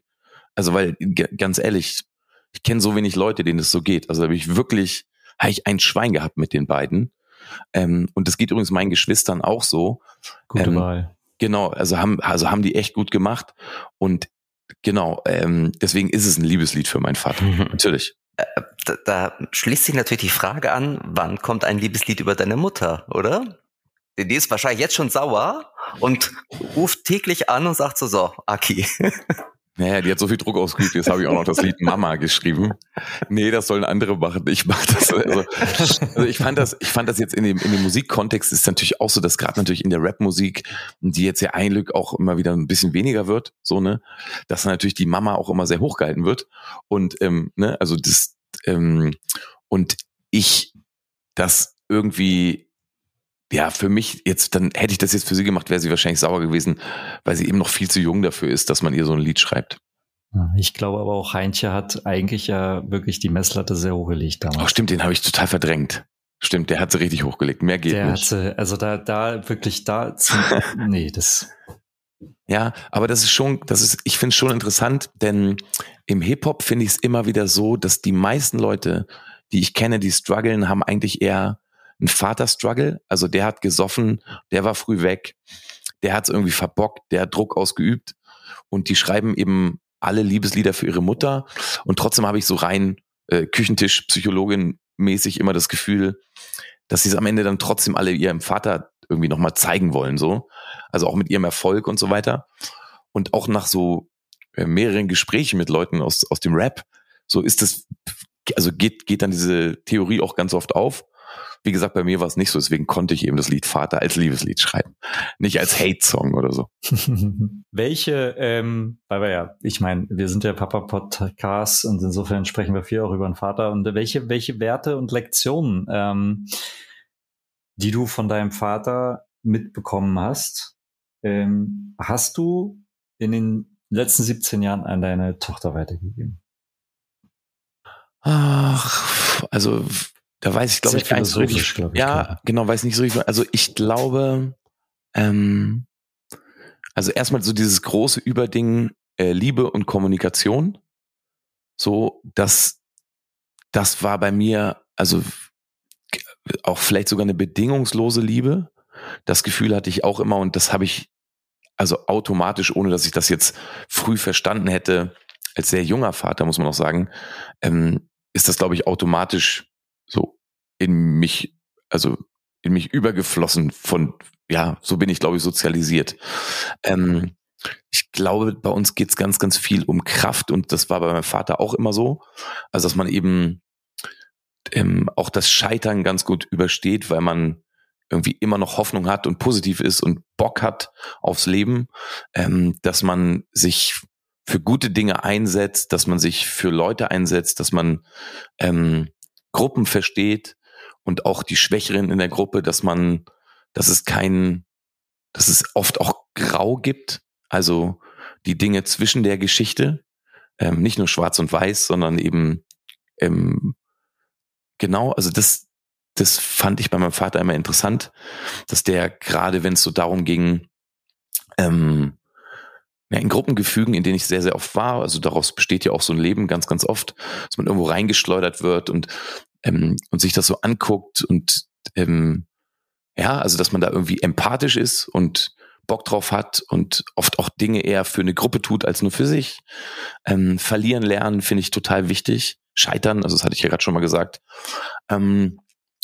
Also weil ganz ehrlich, ich kenne so wenig Leute, denen es so geht. Also habe ich wirklich, habe ich ein Schwein gehabt mit den beiden. Ähm, und das geht übrigens meinen Geschwistern auch so. Gute ähm, Wahl. Genau, also haben, also haben die echt gut gemacht. Und genau, ähm, deswegen ist es ein Liebeslied für meinen Vater. Natürlich. Da, da schließt sich natürlich die Frage an, wann kommt ein Liebeslied über deine Mutter, oder? Die ist wahrscheinlich jetzt schon sauer und ruft täglich an und sagt so, so, Aki, Naja, die hat so viel Druck ausgeübt, jetzt habe ich auch noch das Lied Mama geschrieben. Nee, das sollen andere machen. Ich mach das. Also, also ich fand das, ich fand das jetzt in dem, in dem Musikkontext ist natürlich auch so, dass gerade natürlich in der Rapmusik, die jetzt ja ein Glück auch immer wieder ein bisschen weniger wird, so, ne, dass natürlich die Mama auch immer sehr hochgehalten wird. Und ähm, ne, also das, ähm, und ich das irgendwie ja, für mich jetzt, dann hätte ich das jetzt für sie gemacht, wäre sie wahrscheinlich sauer gewesen, weil sie eben noch viel zu jung dafür ist, dass man ihr so ein Lied schreibt. Ich glaube aber auch, Heinche hat eigentlich ja wirklich die Messlatte sehr hochgelegt damals. Ach stimmt, den habe ich total verdrängt. Stimmt, der hat sie richtig hochgelegt. Mehr geht der nicht. Hatte, also da, da wirklich da, zum, nee, das. Ja, aber das ist schon, das ist, ich finde es schon interessant, denn im Hip-Hop finde ich es immer wieder so, dass die meisten Leute, die ich kenne, die strugglen, haben eigentlich eher ein Vaterstruggle. Also der hat gesoffen, der war früh weg, der hat es irgendwie verbockt, der hat Druck ausgeübt und die schreiben eben alle Liebeslieder für ihre Mutter und trotzdem habe ich so rein äh, Küchentisch Psychologin mäßig immer das Gefühl, dass sie es am Ende dann trotzdem alle ihrem Vater irgendwie nochmal zeigen wollen, so. Also auch mit ihrem Erfolg und so weiter. Und auch nach so äh, mehreren Gesprächen mit Leuten aus, aus dem Rap, so ist das, also geht, geht dann diese Theorie auch ganz oft auf. Wie gesagt, bei mir war es nicht so, deswegen konnte ich eben das Lied Vater als Liebeslied schreiben, nicht als Hate-Song oder so. Welche, ähm, weil wir ja, ich meine, wir sind ja Papa-Podcast und insofern sprechen wir viel auch über den Vater und welche, welche Werte und Lektionen, ähm, die du von deinem Vater mitbekommen hast, ähm, hast du in den letzten 17 Jahren an deine Tochter weitergegeben? Ach, also da weiß ich, glaube ich, gar nicht so richtig. Ich, ja, klar. genau, weiß nicht so richtig. Also ich glaube, ähm, also erstmal so dieses große Überding äh, Liebe und Kommunikation. So, das, das war bei mir, also auch vielleicht sogar eine bedingungslose Liebe. Das Gefühl hatte ich auch immer und das habe ich also automatisch, ohne dass ich das jetzt früh verstanden hätte, als sehr junger Vater, muss man auch sagen, ähm, ist das, glaube ich, automatisch so in mich, also in mich übergeflossen von, ja, so bin ich, glaube ich, sozialisiert. Ähm, ich glaube, bei uns geht's ganz, ganz viel um Kraft und das war bei meinem Vater auch immer so. Also, dass man eben ähm, auch das Scheitern ganz gut übersteht, weil man irgendwie immer noch Hoffnung hat und positiv ist und Bock hat aufs Leben, ähm, dass man sich für gute Dinge einsetzt, dass man sich für Leute einsetzt, dass man ähm, Gruppen versteht und auch die Schwächeren in der Gruppe, dass man, dass es kein, dass es oft auch grau gibt, also die Dinge zwischen der Geschichte, ähm, nicht nur schwarz und weiß, sondern eben ähm, genau, also das, das fand ich bei meinem Vater immer interessant, dass der gerade, wenn es so darum ging, ähm, ja, in Gruppengefügen, in denen ich sehr, sehr oft war, also daraus besteht ja auch so ein Leben ganz, ganz oft, dass man irgendwo reingeschleudert wird und, ähm, und sich das so anguckt und ähm, ja, also dass man da irgendwie empathisch ist und Bock drauf hat und oft auch Dinge eher für eine Gruppe tut als nur für sich. Ähm, verlieren lernen finde ich total wichtig. Scheitern, also das hatte ich ja gerade schon mal gesagt. Ähm,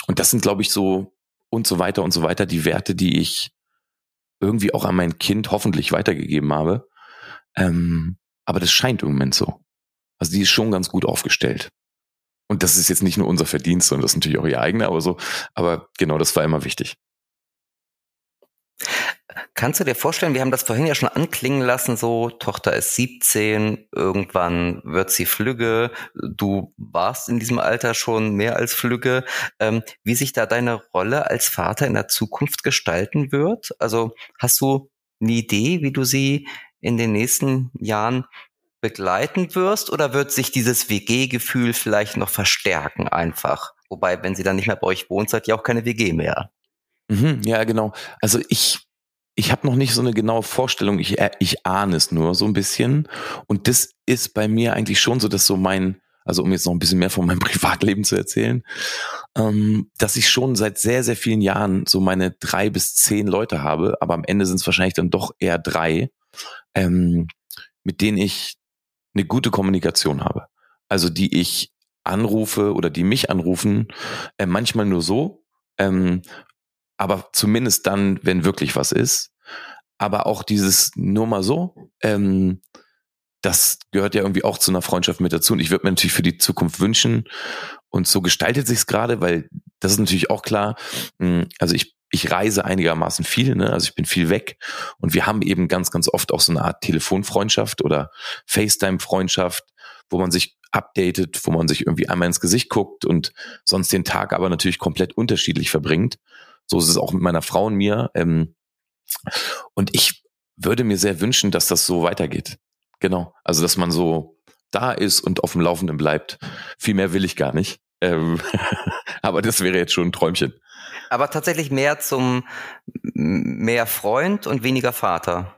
und das sind, glaube ich, so und so weiter und so weiter die Werte, die ich irgendwie auch an mein Kind hoffentlich weitergegeben habe. Ähm, aber das scheint im Moment so. Also die ist schon ganz gut aufgestellt. Und das ist jetzt nicht nur unser Verdienst, sondern das ist natürlich auch ihr eigener, aber so. Aber genau, das war immer wichtig. Kannst du dir vorstellen, wir haben das vorhin ja schon anklingen lassen, so Tochter ist 17, irgendwann wird sie flügge, du warst in diesem Alter schon mehr als flügge, ähm, wie sich da deine Rolle als Vater in der Zukunft gestalten wird? Also hast du eine Idee, wie du sie in den nächsten Jahren begleiten wirst oder wird sich dieses WG-Gefühl vielleicht noch verstärken einfach? Wobei, wenn sie dann nicht mehr bei euch wohnt, seid ihr auch keine WG mehr. Mhm, ja, genau. Also ich ich habe noch nicht so eine genaue Vorstellung, ich, äh, ich ahne es nur so ein bisschen. Und das ist bei mir eigentlich schon so, dass so mein, also um jetzt noch ein bisschen mehr von meinem Privatleben zu erzählen, ähm, dass ich schon seit sehr, sehr vielen Jahren so meine drei bis zehn Leute habe, aber am Ende sind es wahrscheinlich dann doch eher drei, ähm, mit denen ich eine gute Kommunikation habe. Also die ich anrufe oder die mich anrufen, äh, manchmal nur so, ähm, aber zumindest dann, wenn wirklich was ist. Aber auch dieses nur mal so, ähm, das gehört ja irgendwie auch zu einer Freundschaft mit dazu. Und ich würde mir natürlich für die Zukunft wünschen. Und so gestaltet sich es gerade, weil das ist natürlich auch klar. Hm, also ich, ich reise einigermaßen viel, ne? also ich bin viel weg. Und wir haben eben ganz, ganz oft auch so eine Art Telefonfreundschaft oder FaceTime-Freundschaft, wo man sich updatet, wo man sich irgendwie einmal ins Gesicht guckt und sonst den Tag aber natürlich komplett unterschiedlich verbringt. So ist es auch mit meiner Frau und mir. Ähm, und ich würde mir sehr wünschen, dass das so weitergeht. Genau. Also, dass man so da ist und auf dem Laufenden bleibt. Viel mehr will ich gar nicht. Ähm, aber das wäre jetzt schon ein Träumchen. Aber tatsächlich mehr zum mehr Freund und weniger Vater.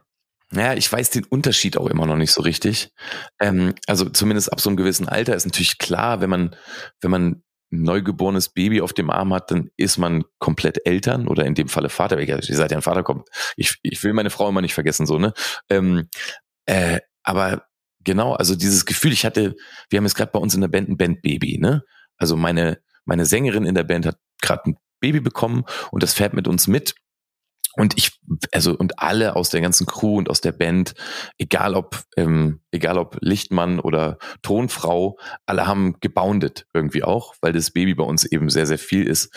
Naja, ich weiß den Unterschied auch immer noch nicht so richtig. Ähm, also zumindest ab so einem gewissen Alter ist natürlich klar, wenn man, wenn man neugeborenes Baby auf dem Arm hat, dann ist man komplett Eltern oder in dem Falle Vater. Ihr seid ja ein Vater, kommt. Ich, ich will meine Frau immer nicht vergessen, so, ne? Ähm, äh, aber genau, also dieses Gefühl, ich hatte, wir haben jetzt gerade bei uns in der Band ein Bandbaby, ne? Also meine, meine Sängerin in der Band hat gerade ein Baby bekommen und das fährt mit uns mit. Und ich, also, und alle aus der ganzen Crew und aus der Band, egal ob, ähm, egal ob Lichtmann oder Tonfrau, alle haben geboundet irgendwie auch, weil das Baby bei uns eben sehr, sehr viel ist.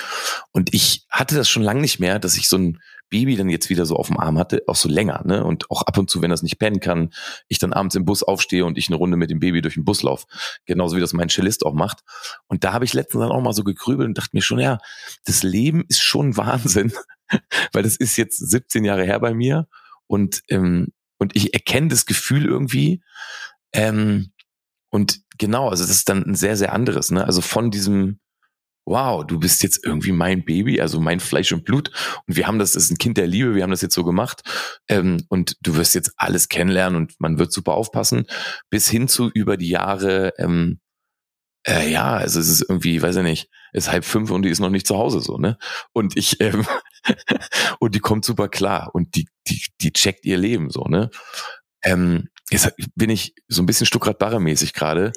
Und ich hatte das schon lange nicht mehr, dass ich so ein Baby dann jetzt wieder so auf dem Arm hatte, auch so länger, ne? Und auch ab und zu, wenn das nicht pennen kann, ich dann abends im Bus aufstehe und ich eine Runde mit dem Baby durch den Bus laufe. Genauso wie das mein Cellist auch macht. Und da habe ich letztens dann auch mal so gegrübelt und dachte mir schon, ja, das Leben ist schon Wahnsinn, weil das ist jetzt 17 Jahre her bei mir und, ähm, und ich erkenne das Gefühl irgendwie. Ähm, und genau, also das ist dann ein sehr, sehr anderes, ne? Also von diesem, wow, du bist jetzt irgendwie mein Baby, also mein Fleisch und Blut. Und wir haben das, das ist ein Kind der Liebe, wir haben das jetzt so gemacht. Ähm, und du wirst jetzt alles kennenlernen und man wird super aufpassen, bis hin zu über die Jahre, ähm, äh, ja, also es ist irgendwie, weiß ich nicht, es ist halb fünf und die ist noch nicht zu Hause so, ne? Und ich, ähm, und die kommt super klar und die, die, die checkt ihr Leben so, ne? Ähm, Jetzt bin ich so ein bisschen Stuckrad-Barre-mäßig gerade.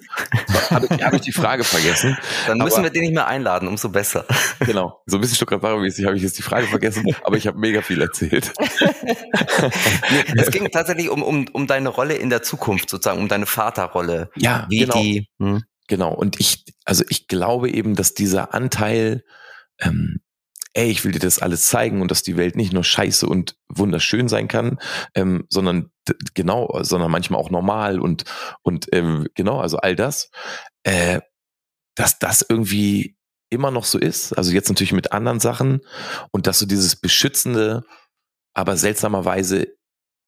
Habe ich, hab ich die Frage vergessen. Dann müssen aber, wir den nicht mehr einladen, umso besser. Genau, so ein bisschen Stuckrad-Barre-mäßig habe ich jetzt die Frage vergessen, aber ich habe mega viel erzählt. es ging tatsächlich um, um, um deine Rolle in der Zukunft, sozusagen, um deine Vaterrolle. Ja, wie genau. Die, hm? Genau, und ich, also ich glaube eben, dass dieser Anteil ähm, ey, ich will dir das alles zeigen und dass die Welt nicht nur scheiße und wunderschön sein kann, ähm, sondern genau, sondern manchmal auch normal und, und ähm, genau, also all das, äh, dass das irgendwie immer noch so ist, also jetzt natürlich mit anderen Sachen und dass so dieses Beschützende, aber seltsamerweise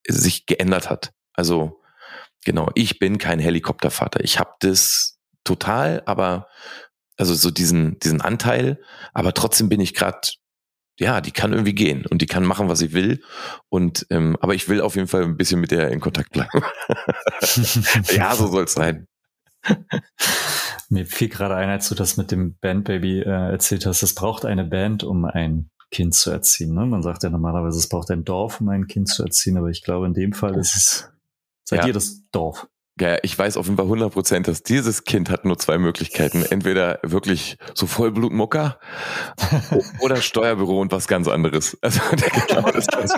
sich geändert hat. Also genau, ich bin kein Helikoptervater. Ich habe das total, aber also so diesen, diesen Anteil, aber trotzdem bin ich gerade, ja, die kann irgendwie gehen und die kann machen, was sie will. Und ähm, aber ich will auf jeden Fall ein bisschen mit der in Kontakt bleiben. ja, so soll es sein. Mir fiel gerade ein, als du das mit dem Bandbaby äh, erzählt hast. Es braucht eine Band, um ein Kind zu erziehen. Ne? Man sagt ja normalerweise, es braucht ein Dorf, um ein Kind zu erziehen, aber ich glaube, in dem Fall ist es, seid ja. ihr das Dorf. Ja, ich weiß auf jeden Fall 100 Prozent, dass dieses Kind hat nur zwei Möglichkeiten. Entweder wirklich so Vollblutmucker oder Steuerbüro und was ganz anderes. Also das, das,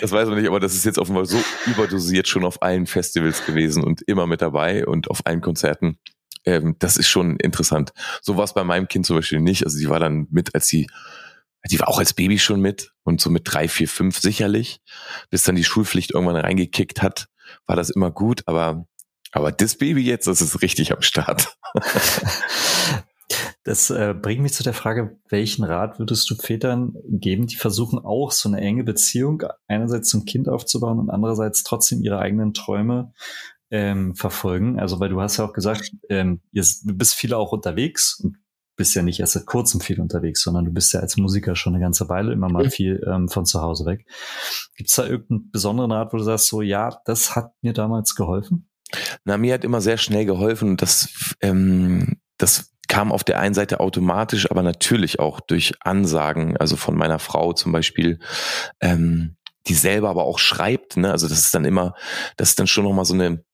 das, weiß man nicht, aber das ist jetzt offenbar so überdosiert schon auf allen Festivals gewesen und immer mit dabei und auf allen Konzerten. Ähm, das ist schon interessant. So war es bei meinem Kind zum Beispiel nicht. Also die war dann mit, als sie die war auch als Baby schon mit und so mit drei, vier, fünf sicherlich, bis dann die Schulpflicht irgendwann reingekickt hat, war das immer gut, aber aber das Baby jetzt, das ist richtig am Start. Das äh, bringt mich zu der Frage, welchen Rat würdest du Vätern geben, die versuchen auch so eine enge Beziehung einerseits zum Kind aufzubauen und andererseits trotzdem ihre eigenen Träume ähm, verfolgen? Also weil du hast ja auch gesagt, ähm, ihr, du bist viele auch unterwegs und bist ja nicht erst seit kurzem viel unterwegs, sondern du bist ja als Musiker schon eine ganze Weile immer mal viel ähm, von zu Hause weg. Gibt es da irgendeinen besonderen Rat, wo du sagst, so ja, das hat mir damals geholfen? Na, mir hat immer sehr schnell geholfen das, ähm, das kam auf der einen Seite automatisch, aber natürlich auch durch Ansagen, also von meiner Frau zum Beispiel, ähm, die selber aber auch schreibt, ne? Also das ist dann immer, das ist dann schon nochmal so eine,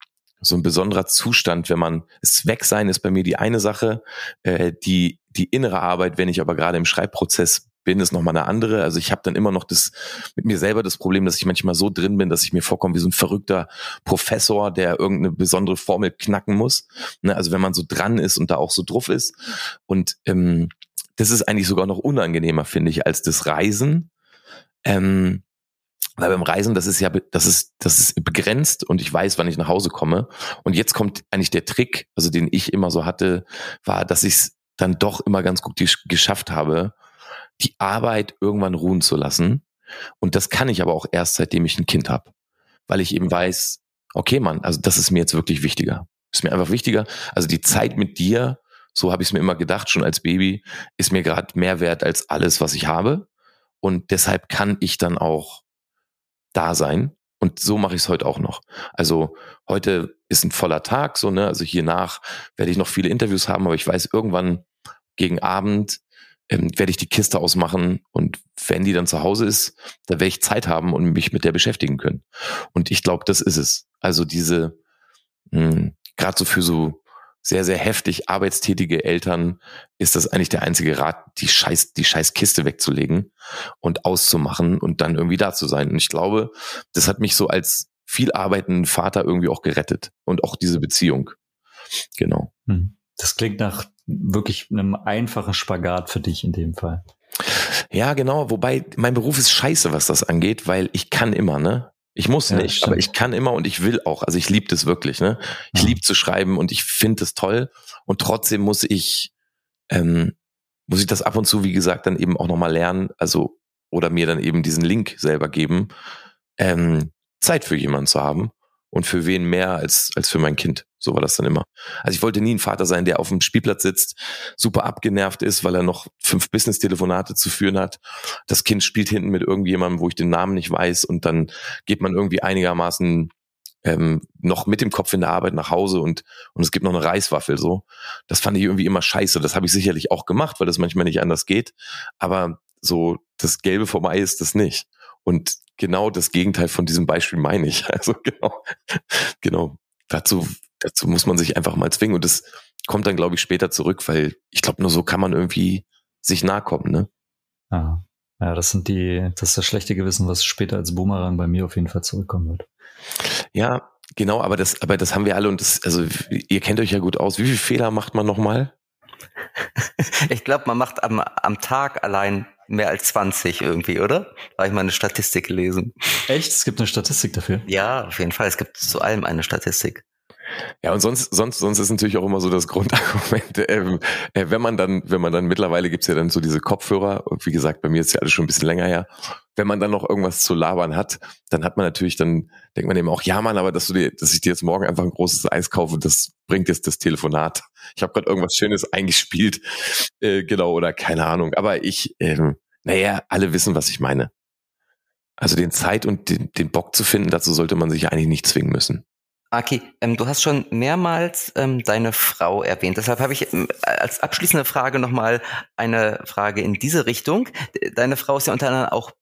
so ein besonderer Zustand, wenn man es weg sein ist bei mir die eine Sache, äh, die die innere Arbeit, wenn ich aber gerade im Schreibprozess bin, ist nochmal eine andere. Also ich habe dann immer noch das mit mir selber das Problem, dass ich manchmal so drin bin, dass ich mir vorkomme wie so ein verrückter Professor, der irgendeine besondere Formel knacken muss. Ne? Also wenn man so dran ist und da auch so drauf ist. Und ähm, das ist eigentlich sogar noch unangenehmer, finde ich, als das Reisen. Ähm, weil beim Reisen, das ist ja, das ist, das ist begrenzt und ich weiß, wann ich nach Hause komme. Und jetzt kommt eigentlich der Trick, also den ich immer so hatte, war, dass ich es dann doch immer ganz gut geschafft habe, die Arbeit irgendwann ruhen zu lassen. Und das kann ich aber auch erst, seitdem ich ein Kind habe. Weil ich eben weiß, okay, Mann, also das ist mir jetzt wirklich wichtiger. Ist mir einfach wichtiger. Also die Zeit mit dir, so habe ich es mir immer gedacht, schon als Baby, ist mir gerade mehr wert als alles, was ich habe. Und deshalb kann ich dann auch da sein. Und so mache ich es heute auch noch. Also heute ist ein voller Tag, so, ne? Also hier nach werde ich noch viele Interviews haben, aber ich weiß, irgendwann gegen Abend ähm, werde ich die Kiste ausmachen und wenn die dann zu Hause ist, da werde ich Zeit haben und mich mit der beschäftigen können. Und ich glaube, das ist es. Also diese, hm, gerade so für so sehr, sehr heftig arbeitstätige Eltern ist das eigentlich der einzige Rat, die scheiß, die scheiß Kiste wegzulegen und auszumachen und dann irgendwie da zu sein. Und ich glaube, das hat mich so als viel arbeitenden Vater irgendwie auch gerettet und auch diese Beziehung. Genau. Hm. Das klingt nach wirklich einem einfachen Spagat für dich in dem Fall. Ja, genau. Wobei mein Beruf ist scheiße, was das angeht, weil ich kann immer, ne? Ich muss ja, nicht, aber ich kann immer und ich will auch. Also ich liebe das wirklich, ne? Ich ja. liebe zu schreiben und ich finde es toll. Und trotzdem muss ich, ähm, muss ich das ab und zu, wie gesagt, dann eben auch nochmal lernen, also oder mir dann eben diesen Link selber geben, ähm, Zeit für jemanden zu haben und für wen mehr als, als für mein Kind. So war das dann immer. Also ich wollte nie ein Vater sein, der auf dem Spielplatz sitzt, super abgenervt ist, weil er noch fünf Business-Telefonate zu führen hat. Das Kind spielt hinten mit irgendjemandem, wo ich den Namen nicht weiß und dann geht man irgendwie einigermaßen ähm, noch mit dem Kopf in der Arbeit nach Hause und, und es gibt noch eine Reiswaffel so. Das fand ich irgendwie immer scheiße. Das habe ich sicherlich auch gemacht, weil das manchmal nicht anders geht. Aber so das Gelbe vom Ei ist das nicht. Und genau das Gegenteil von diesem Beispiel meine ich. Also genau, genau. Dazu, dazu muss man sich einfach mal zwingen. Und das kommt dann, glaube ich, später zurück, weil ich glaube, nur so kann man irgendwie sich nahe kommen, ne? Ja. ja, das sind die, das ist das schlechte Gewissen, was später als Boomerang bei mir auf jeden Fall zurückkommen wird. Ja, genau, aber das, aber das haben wir alle und das, also ihr kennt euch ja gut aus. Wie viele Fehler macht man nochmal? Ich glaube, man macht am, am Tag allein mehr als 20 irgendwie, oder? Da habe ich mal eine Statistik gelesen. Echt? Es gibt eine Statistik dafür? Ja, auf jeden Fall. Es gibt zu allem eine Statistik. Ja, und sonst, sonst, sonst ist natürlich auch immer so das Grundargument, äh, äh, wenn man dann, wenn man dann mittlerweile gibt's ja dann so diese Kopfhörer, und wie gesagt, bei mir ist ja alles schon ein bisschen länger her, wenn man dann noch irgendwas zu labern hat, dann hat man natürlich, dann denkt man eben auch, ja Mann, aber dass du dir, dass ich dir jetzt morgen einfach ein großes Eis kaufe, das bringt jetzt das Telefonat. Ich habe gerade irgendwas Schönes eingespielt, äh, genau, oder keine Ahnung. Aber ich, ähm, naja, alle wissen, was ich meine. Also den Zeit und den, den Bock zu finden, dazu sollte man sich eigentlich nicht zwingen müssen. Aki, ähm, du hast schon mehrmals ähm, deine Frau erwähnt. Deshalb habe ich ähm, als abschließende Frage nochmal eine Frage in diese Richtung. Deine Frau ist ja unter anderem auch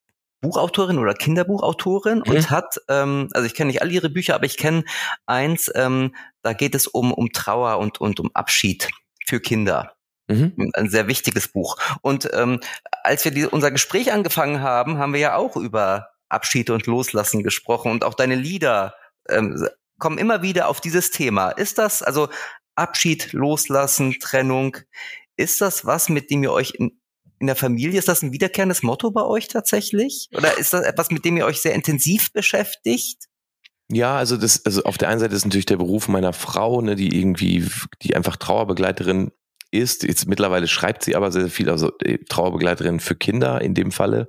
Buchautorin oder Kinderbuchautorin mhm. und hat, ähm, also ich kenne nicht alle ihre Bücher, aber ich kenne eins, ähm, da geht es um, um Trauer und, und um Abschied für Kinder. Mhm. Ein sehr wichtiges Buch. Und ähm, als wir die, unser Gespräch angefangen haben, haben wir ja auch über Abschied und Loslassen gesprochen und auch deine Lieder ähm, kommen immer wieder auf dieses Thema. Ist das also Abschied, Loslassen, Trennung? Ist das was, mit dem ihr euch in, in der Familie, ist das ein wiederkehrendes Motto bei euch tatsächlich? Oder ist das etwas, mit dem ihr euch sehr intensiv beschäftigt? Ja, also das, also auf der einen Seite ist natürlich der Beruf meiner Frau, ne, die irgendwie, die einfach Trauerbegleiterin ist. Jetzt mittlerweile schreibt sie aber sehr viel, also äh, Trauerbegleiterin für Kinder in dem Falle.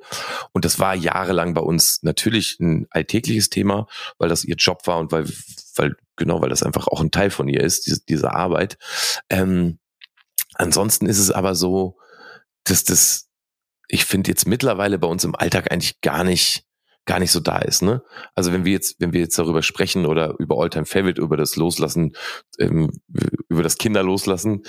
Und das war jahrelang bei uns natürlich ein alltägliches Thema, weil das ihr Job war und weil, weil, genau, weil das einfach auch ein Teil von ihr ist, diese, diese Arbeit. Ähm, ansonsten ist es aber so, dass das, ich finde jetzt mittlerweile bei uns im Alltag eigentlich gar nicht gar nicht so da ist. Ne? Also wenn wir jetzt, wenn wir jetzt darüber sprechen oder über Alltime Favorite, über das Loslassen, ähm, über das Kinder loslassen,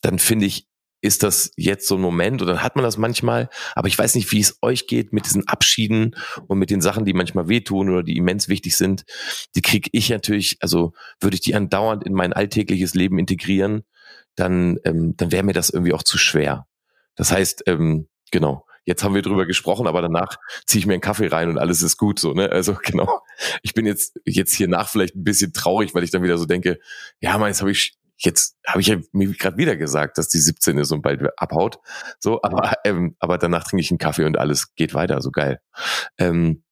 dann finde ich, ist das jetzt so ein Moment oder dann hat man das manchmal, aber ich weiß nicht, wie es euch geht mit diesen Abschieden und mit den Sachen, die manchmal wehtun oder die immens wichtig sind. Die kriege ich natürlich, also würde ich die andauernd in mein alltägliches Leben integrieren, dann, ähm, dann wäre mir das irgendwie auch zu schwer. Das heißt, ähm, genau, jetzt haben wir drüber gesprochen, aber danach ziehe ich mir einen Kaffee rein und alles ist gut so, ne? Also genau. Ich bin jetzt jetzt hier nach vielleicht ein bisschen traurig, weil ich dann wieder so denke, ja, man, jetzt habe ich jetzt habe ich ja mir gerade wieder gesagt, dass die 17 ist und bald abhaut. So, aber ähm, aber danach trinke ich einen Kaffee und alles geht weiter, so geil. Ähm,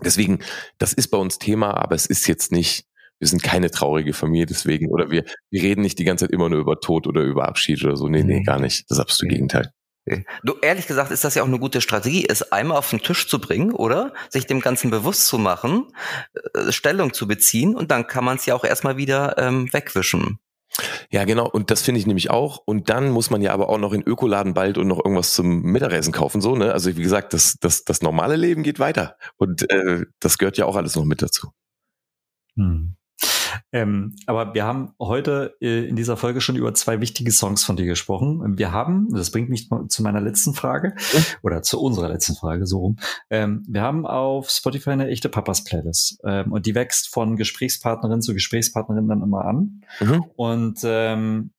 deswegen, das ist bei uns Thema, aber es ist jetzt nicht wir sind keine traurige Familie deswegen oder wir, wir reden nicht die ganze Zeit immer nur über Tod oder über Abschied oder so. Nee, nee, mhm. gar nicht. Das absolute Gegenteil. Du, ehrlich gesagt ist das ja auch eine gute Strategie, es einmal auf den Tisch zu bringen, oder? Sich dem Ganzen bewusst zu machen, äh, Stellung zu beziehen und dann kann man es ja auch erstmal wieder ähm, wegwischen. Ja, genau. Und das finde ich nämlich auch. Und dann muss man ja aber auch noch in Ökoladen bald und noch irgendwas zum Mittagessen kaufen, so, ne? Also wie gesagt, das, das, das normale Leben geht weiter. Und äh, das gehört ja auch alles noch mit dazu. Hm. Ähm, aber wir haben heute äh, in dieser Folge schon über zwei wichtige Songs von dir gesprochen. Wir haben, das bringt mich zu meiner letzten Frage oder zu unserer letzten Frage, so rum. Ähm, wir haben auf Spotify eine echte Papas Playlist ähm, und die wächst von Gesprächspartnerin zu Gesprächspartnerin dann immer an. Mhm. Und ähm,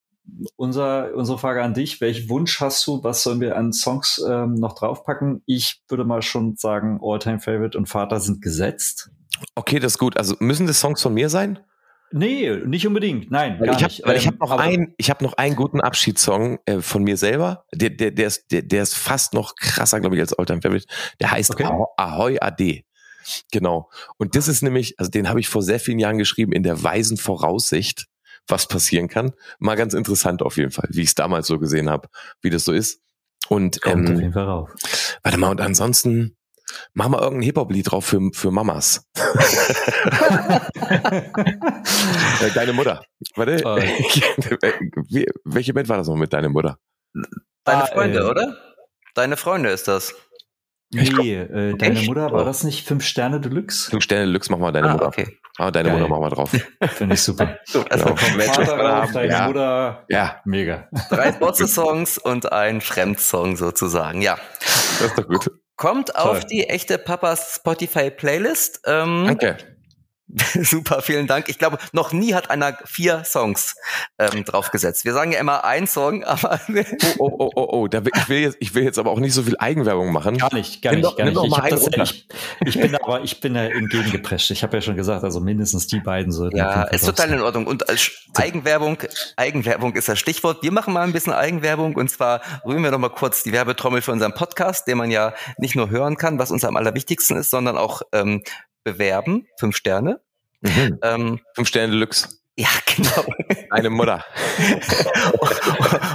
unser, unsere Frage an dich, welchen Wunsch hast du, was sollen wir an Songs ähm, noch draufpacken? Ich würde mal schon sagen, Alltime Favorite und Vater sind gesetzt. Okay, das ist gut. Also müssen das Songs von mir sein? Nee, nicht unbedingt. Nein, gar ich hab, nicht. Weil ich habe noch, ein, ich hab noch einen guten Abschiedssong äh, von mir selber. Der, der, der, ist, der, der ist fast noch krasser, glaube ich, als Alltime Favorite. Der heißt okay. Ahoy Ade. Genau. Und das ist nämlich, also den habe ich vor sehr vielen Jahren geschrieben, in der weisen Voraussicht, was passieren kann. Mal ganz interessant auf jeden Fall, wie ich es damals so gesehen habe, wie das so ist. Und Kommt ähm, auf jeden Fall rauf. Warte mal, und ansonsten, Mach mal irgendein Hip-Hop-Lied drauf für, für Mamas. Äh, deine Mutter. Warte. Oh. Wie, welche Band war das noch mit deiner Mutter? Deine ah, Freunde, äh, oder? Deine Freunde ist das. Nee, äh, deine Echt? Mutter, war das nicht Fünf Sterne Deluxe? Fünf Sterne Deluxe, mach mal deine ah, Mutter. Okay. Ah, deine Geil. Mutter mach mal drauf. Finde ich super. so, also genau. Vater drauf, deine ja. Mutter. Ja. Mega. Drei Botze-Songs und ein Fremdsong sozusagen, ja. Das ist doch gut. Kommt Toll. auf die echte Papas Spotify Playlist. Ähm, Danke. Super, vielen Dank. Ich glaube, noch nie hat einer vier Songs ähm, draufgesetzt. Wir sagen ja immer ein Song, aber oh, oh, oh, oh, oh. Da will, ich will jetzt, ich will jetzt aber auch nicht so viel Eigenwerbung machen. Gar nicht, gar nimm nicht, gar nicht. Ich, das, ich, ich, bin aber, ich bin da entgegengeprescht. Ich habe ja schon gesagt, also mindestens die beiden sollten. Ja, ist total in Ordnung. Und als Eigenwerbung, Eigenwerbung ist das Stichwort. Wir machen mal ein bisschen Eigenwerbung und zwar rühren wir noch mal kurz die Werbetrommel für unseren Podcast, den man ja nicht nur hören kann, was uns am allerwichtigsten ist, sondern auch ähm, bewerben, fünf Sterne. Mhm. Ähm, fünf Sterne Deluxe. Ja, genau. Eine Mutter.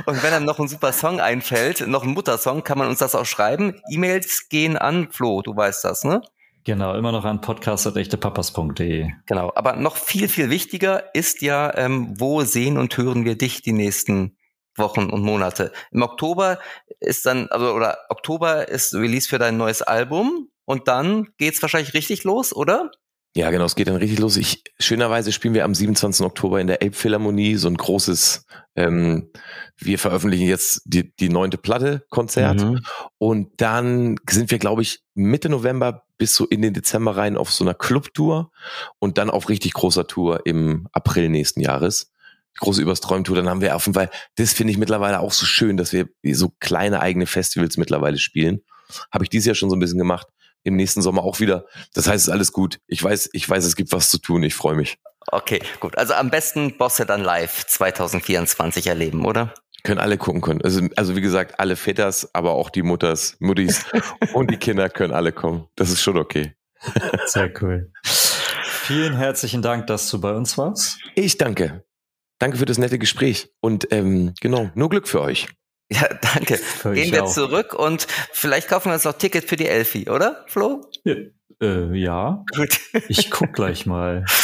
und wenn einem noch ein super Song einfällt, noch ein Muttersong, kann man uns das auch schreiben. E-Mails gehen an Flo, du weißt das, ne? Genau, immer noch an podcast.echtepapas.de. Genau, aber noch viel, viel wichtiger ist ja, ähm, wo sehen und hören wir dich die nächsten Wochen und Monate? Im Oktober ist dann, also oder Oktober ist Release für dein neues Album und dann geht's wahrscheinlich richtig los, oder? Ja, genau, es geht dann richtig los. Ich, schönerweise spielen wir am 27. Oktober in der Elbphilharmonie so ein großes, ähm, wir veröffentlichen jetzt die, die neunte Platte Konzert mhm. und dann sind wir, glaube ich, Mitte November bis so in den Dezember rein auf so einer Clubtour und dann auf richtig großer Tour im April nächsten Jahres. Große Übersträumtour, dann haben wir auf jeden Fall, das finde ich mittlerweile auch so schön, dass wir so kleine eigene Festivals mittlerweile spielen. Habe ich dieses Jahr schon so ein bisschen gemacht im nächsten Sommer auch wieder. Das heißt, es ist alles gut. Ich weiß, ich weiß, es gibt was zu tun. Ich freue mich. Okay, gut. Also am besten Bosse dann live 2024 erleben, oder? Können alle gucken können. Also, also wie gesagt, alle Väters, aber auch die Mutters, Muttis und die Kinder können alle kommen. Das ist schon okay. Sehr cool. Vielen herzlichen Dank, dass du bei uns warst. Ich danke. Danke für das nette Gespräch und ähm, genau, nur Glück für euch. Ja, danke. Gehen wir auch. zurück und vielleicht kaufen wir uns noch Ticket für die Elfi, oder, Flo? Ja. Äh, ja. Gut. Ich guck gleich mal.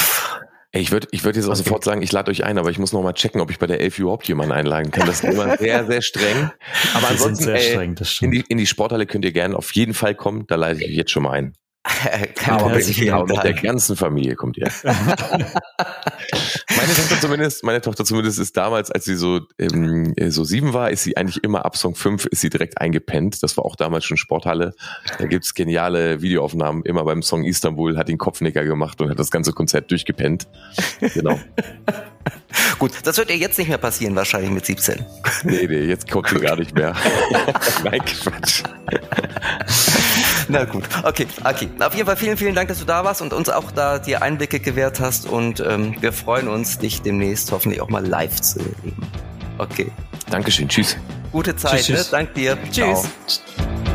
Ey, ich würde ich würd jetzt auch okay. sofort sagen, ich lade euch ein, aber ich muss noch mal checken, ob ich bei der Elfi überhaupt jemanden einladen kann. Das ist immer sehr, sehr streng. Aber ansonsten, sehr ey, streng, in, die, in die Sporthalle könnt ihr gerne auf jeden Fall kommen. Da leite ich euch jetzt schon mal ein. Aber mit, genau, mit der ganzen Familie kommt ihr. meine Tochter zumindest, meine Tochter zumindest ist damals, als sie so, ähm, so sieben war, ist sie eigentlich immer ab Song 5 ist sie direkt eingepennt. Das war auch damals schon Sporthalle. Da gibt's geniale Videoaufnahmen. Immer beim Song Istanbul hat ihn Kopfnicker gemacht und hat das ganze Konzert durchgepennt. Genau. Gut, das wird ihr jetzt nicht mehr passieren, wahrscheinlich mit 17. Nee, nee, jetzt kommt sie gar nicht mehr. Nein, Quatsch. Na gut, okay, okay. Auf jeden Fall vielen, vielen Dank, dass du da warst und uns auch da die Einblicke gewährt hast und ähm, wir freuen uns, dich demnächst hoffentlich auch mal live zu erleben. Okay. Dankeschön, tschüss. Gute Zeit, tschüss, tschüss. Ne? Dank dir. Tschüss. Ciao.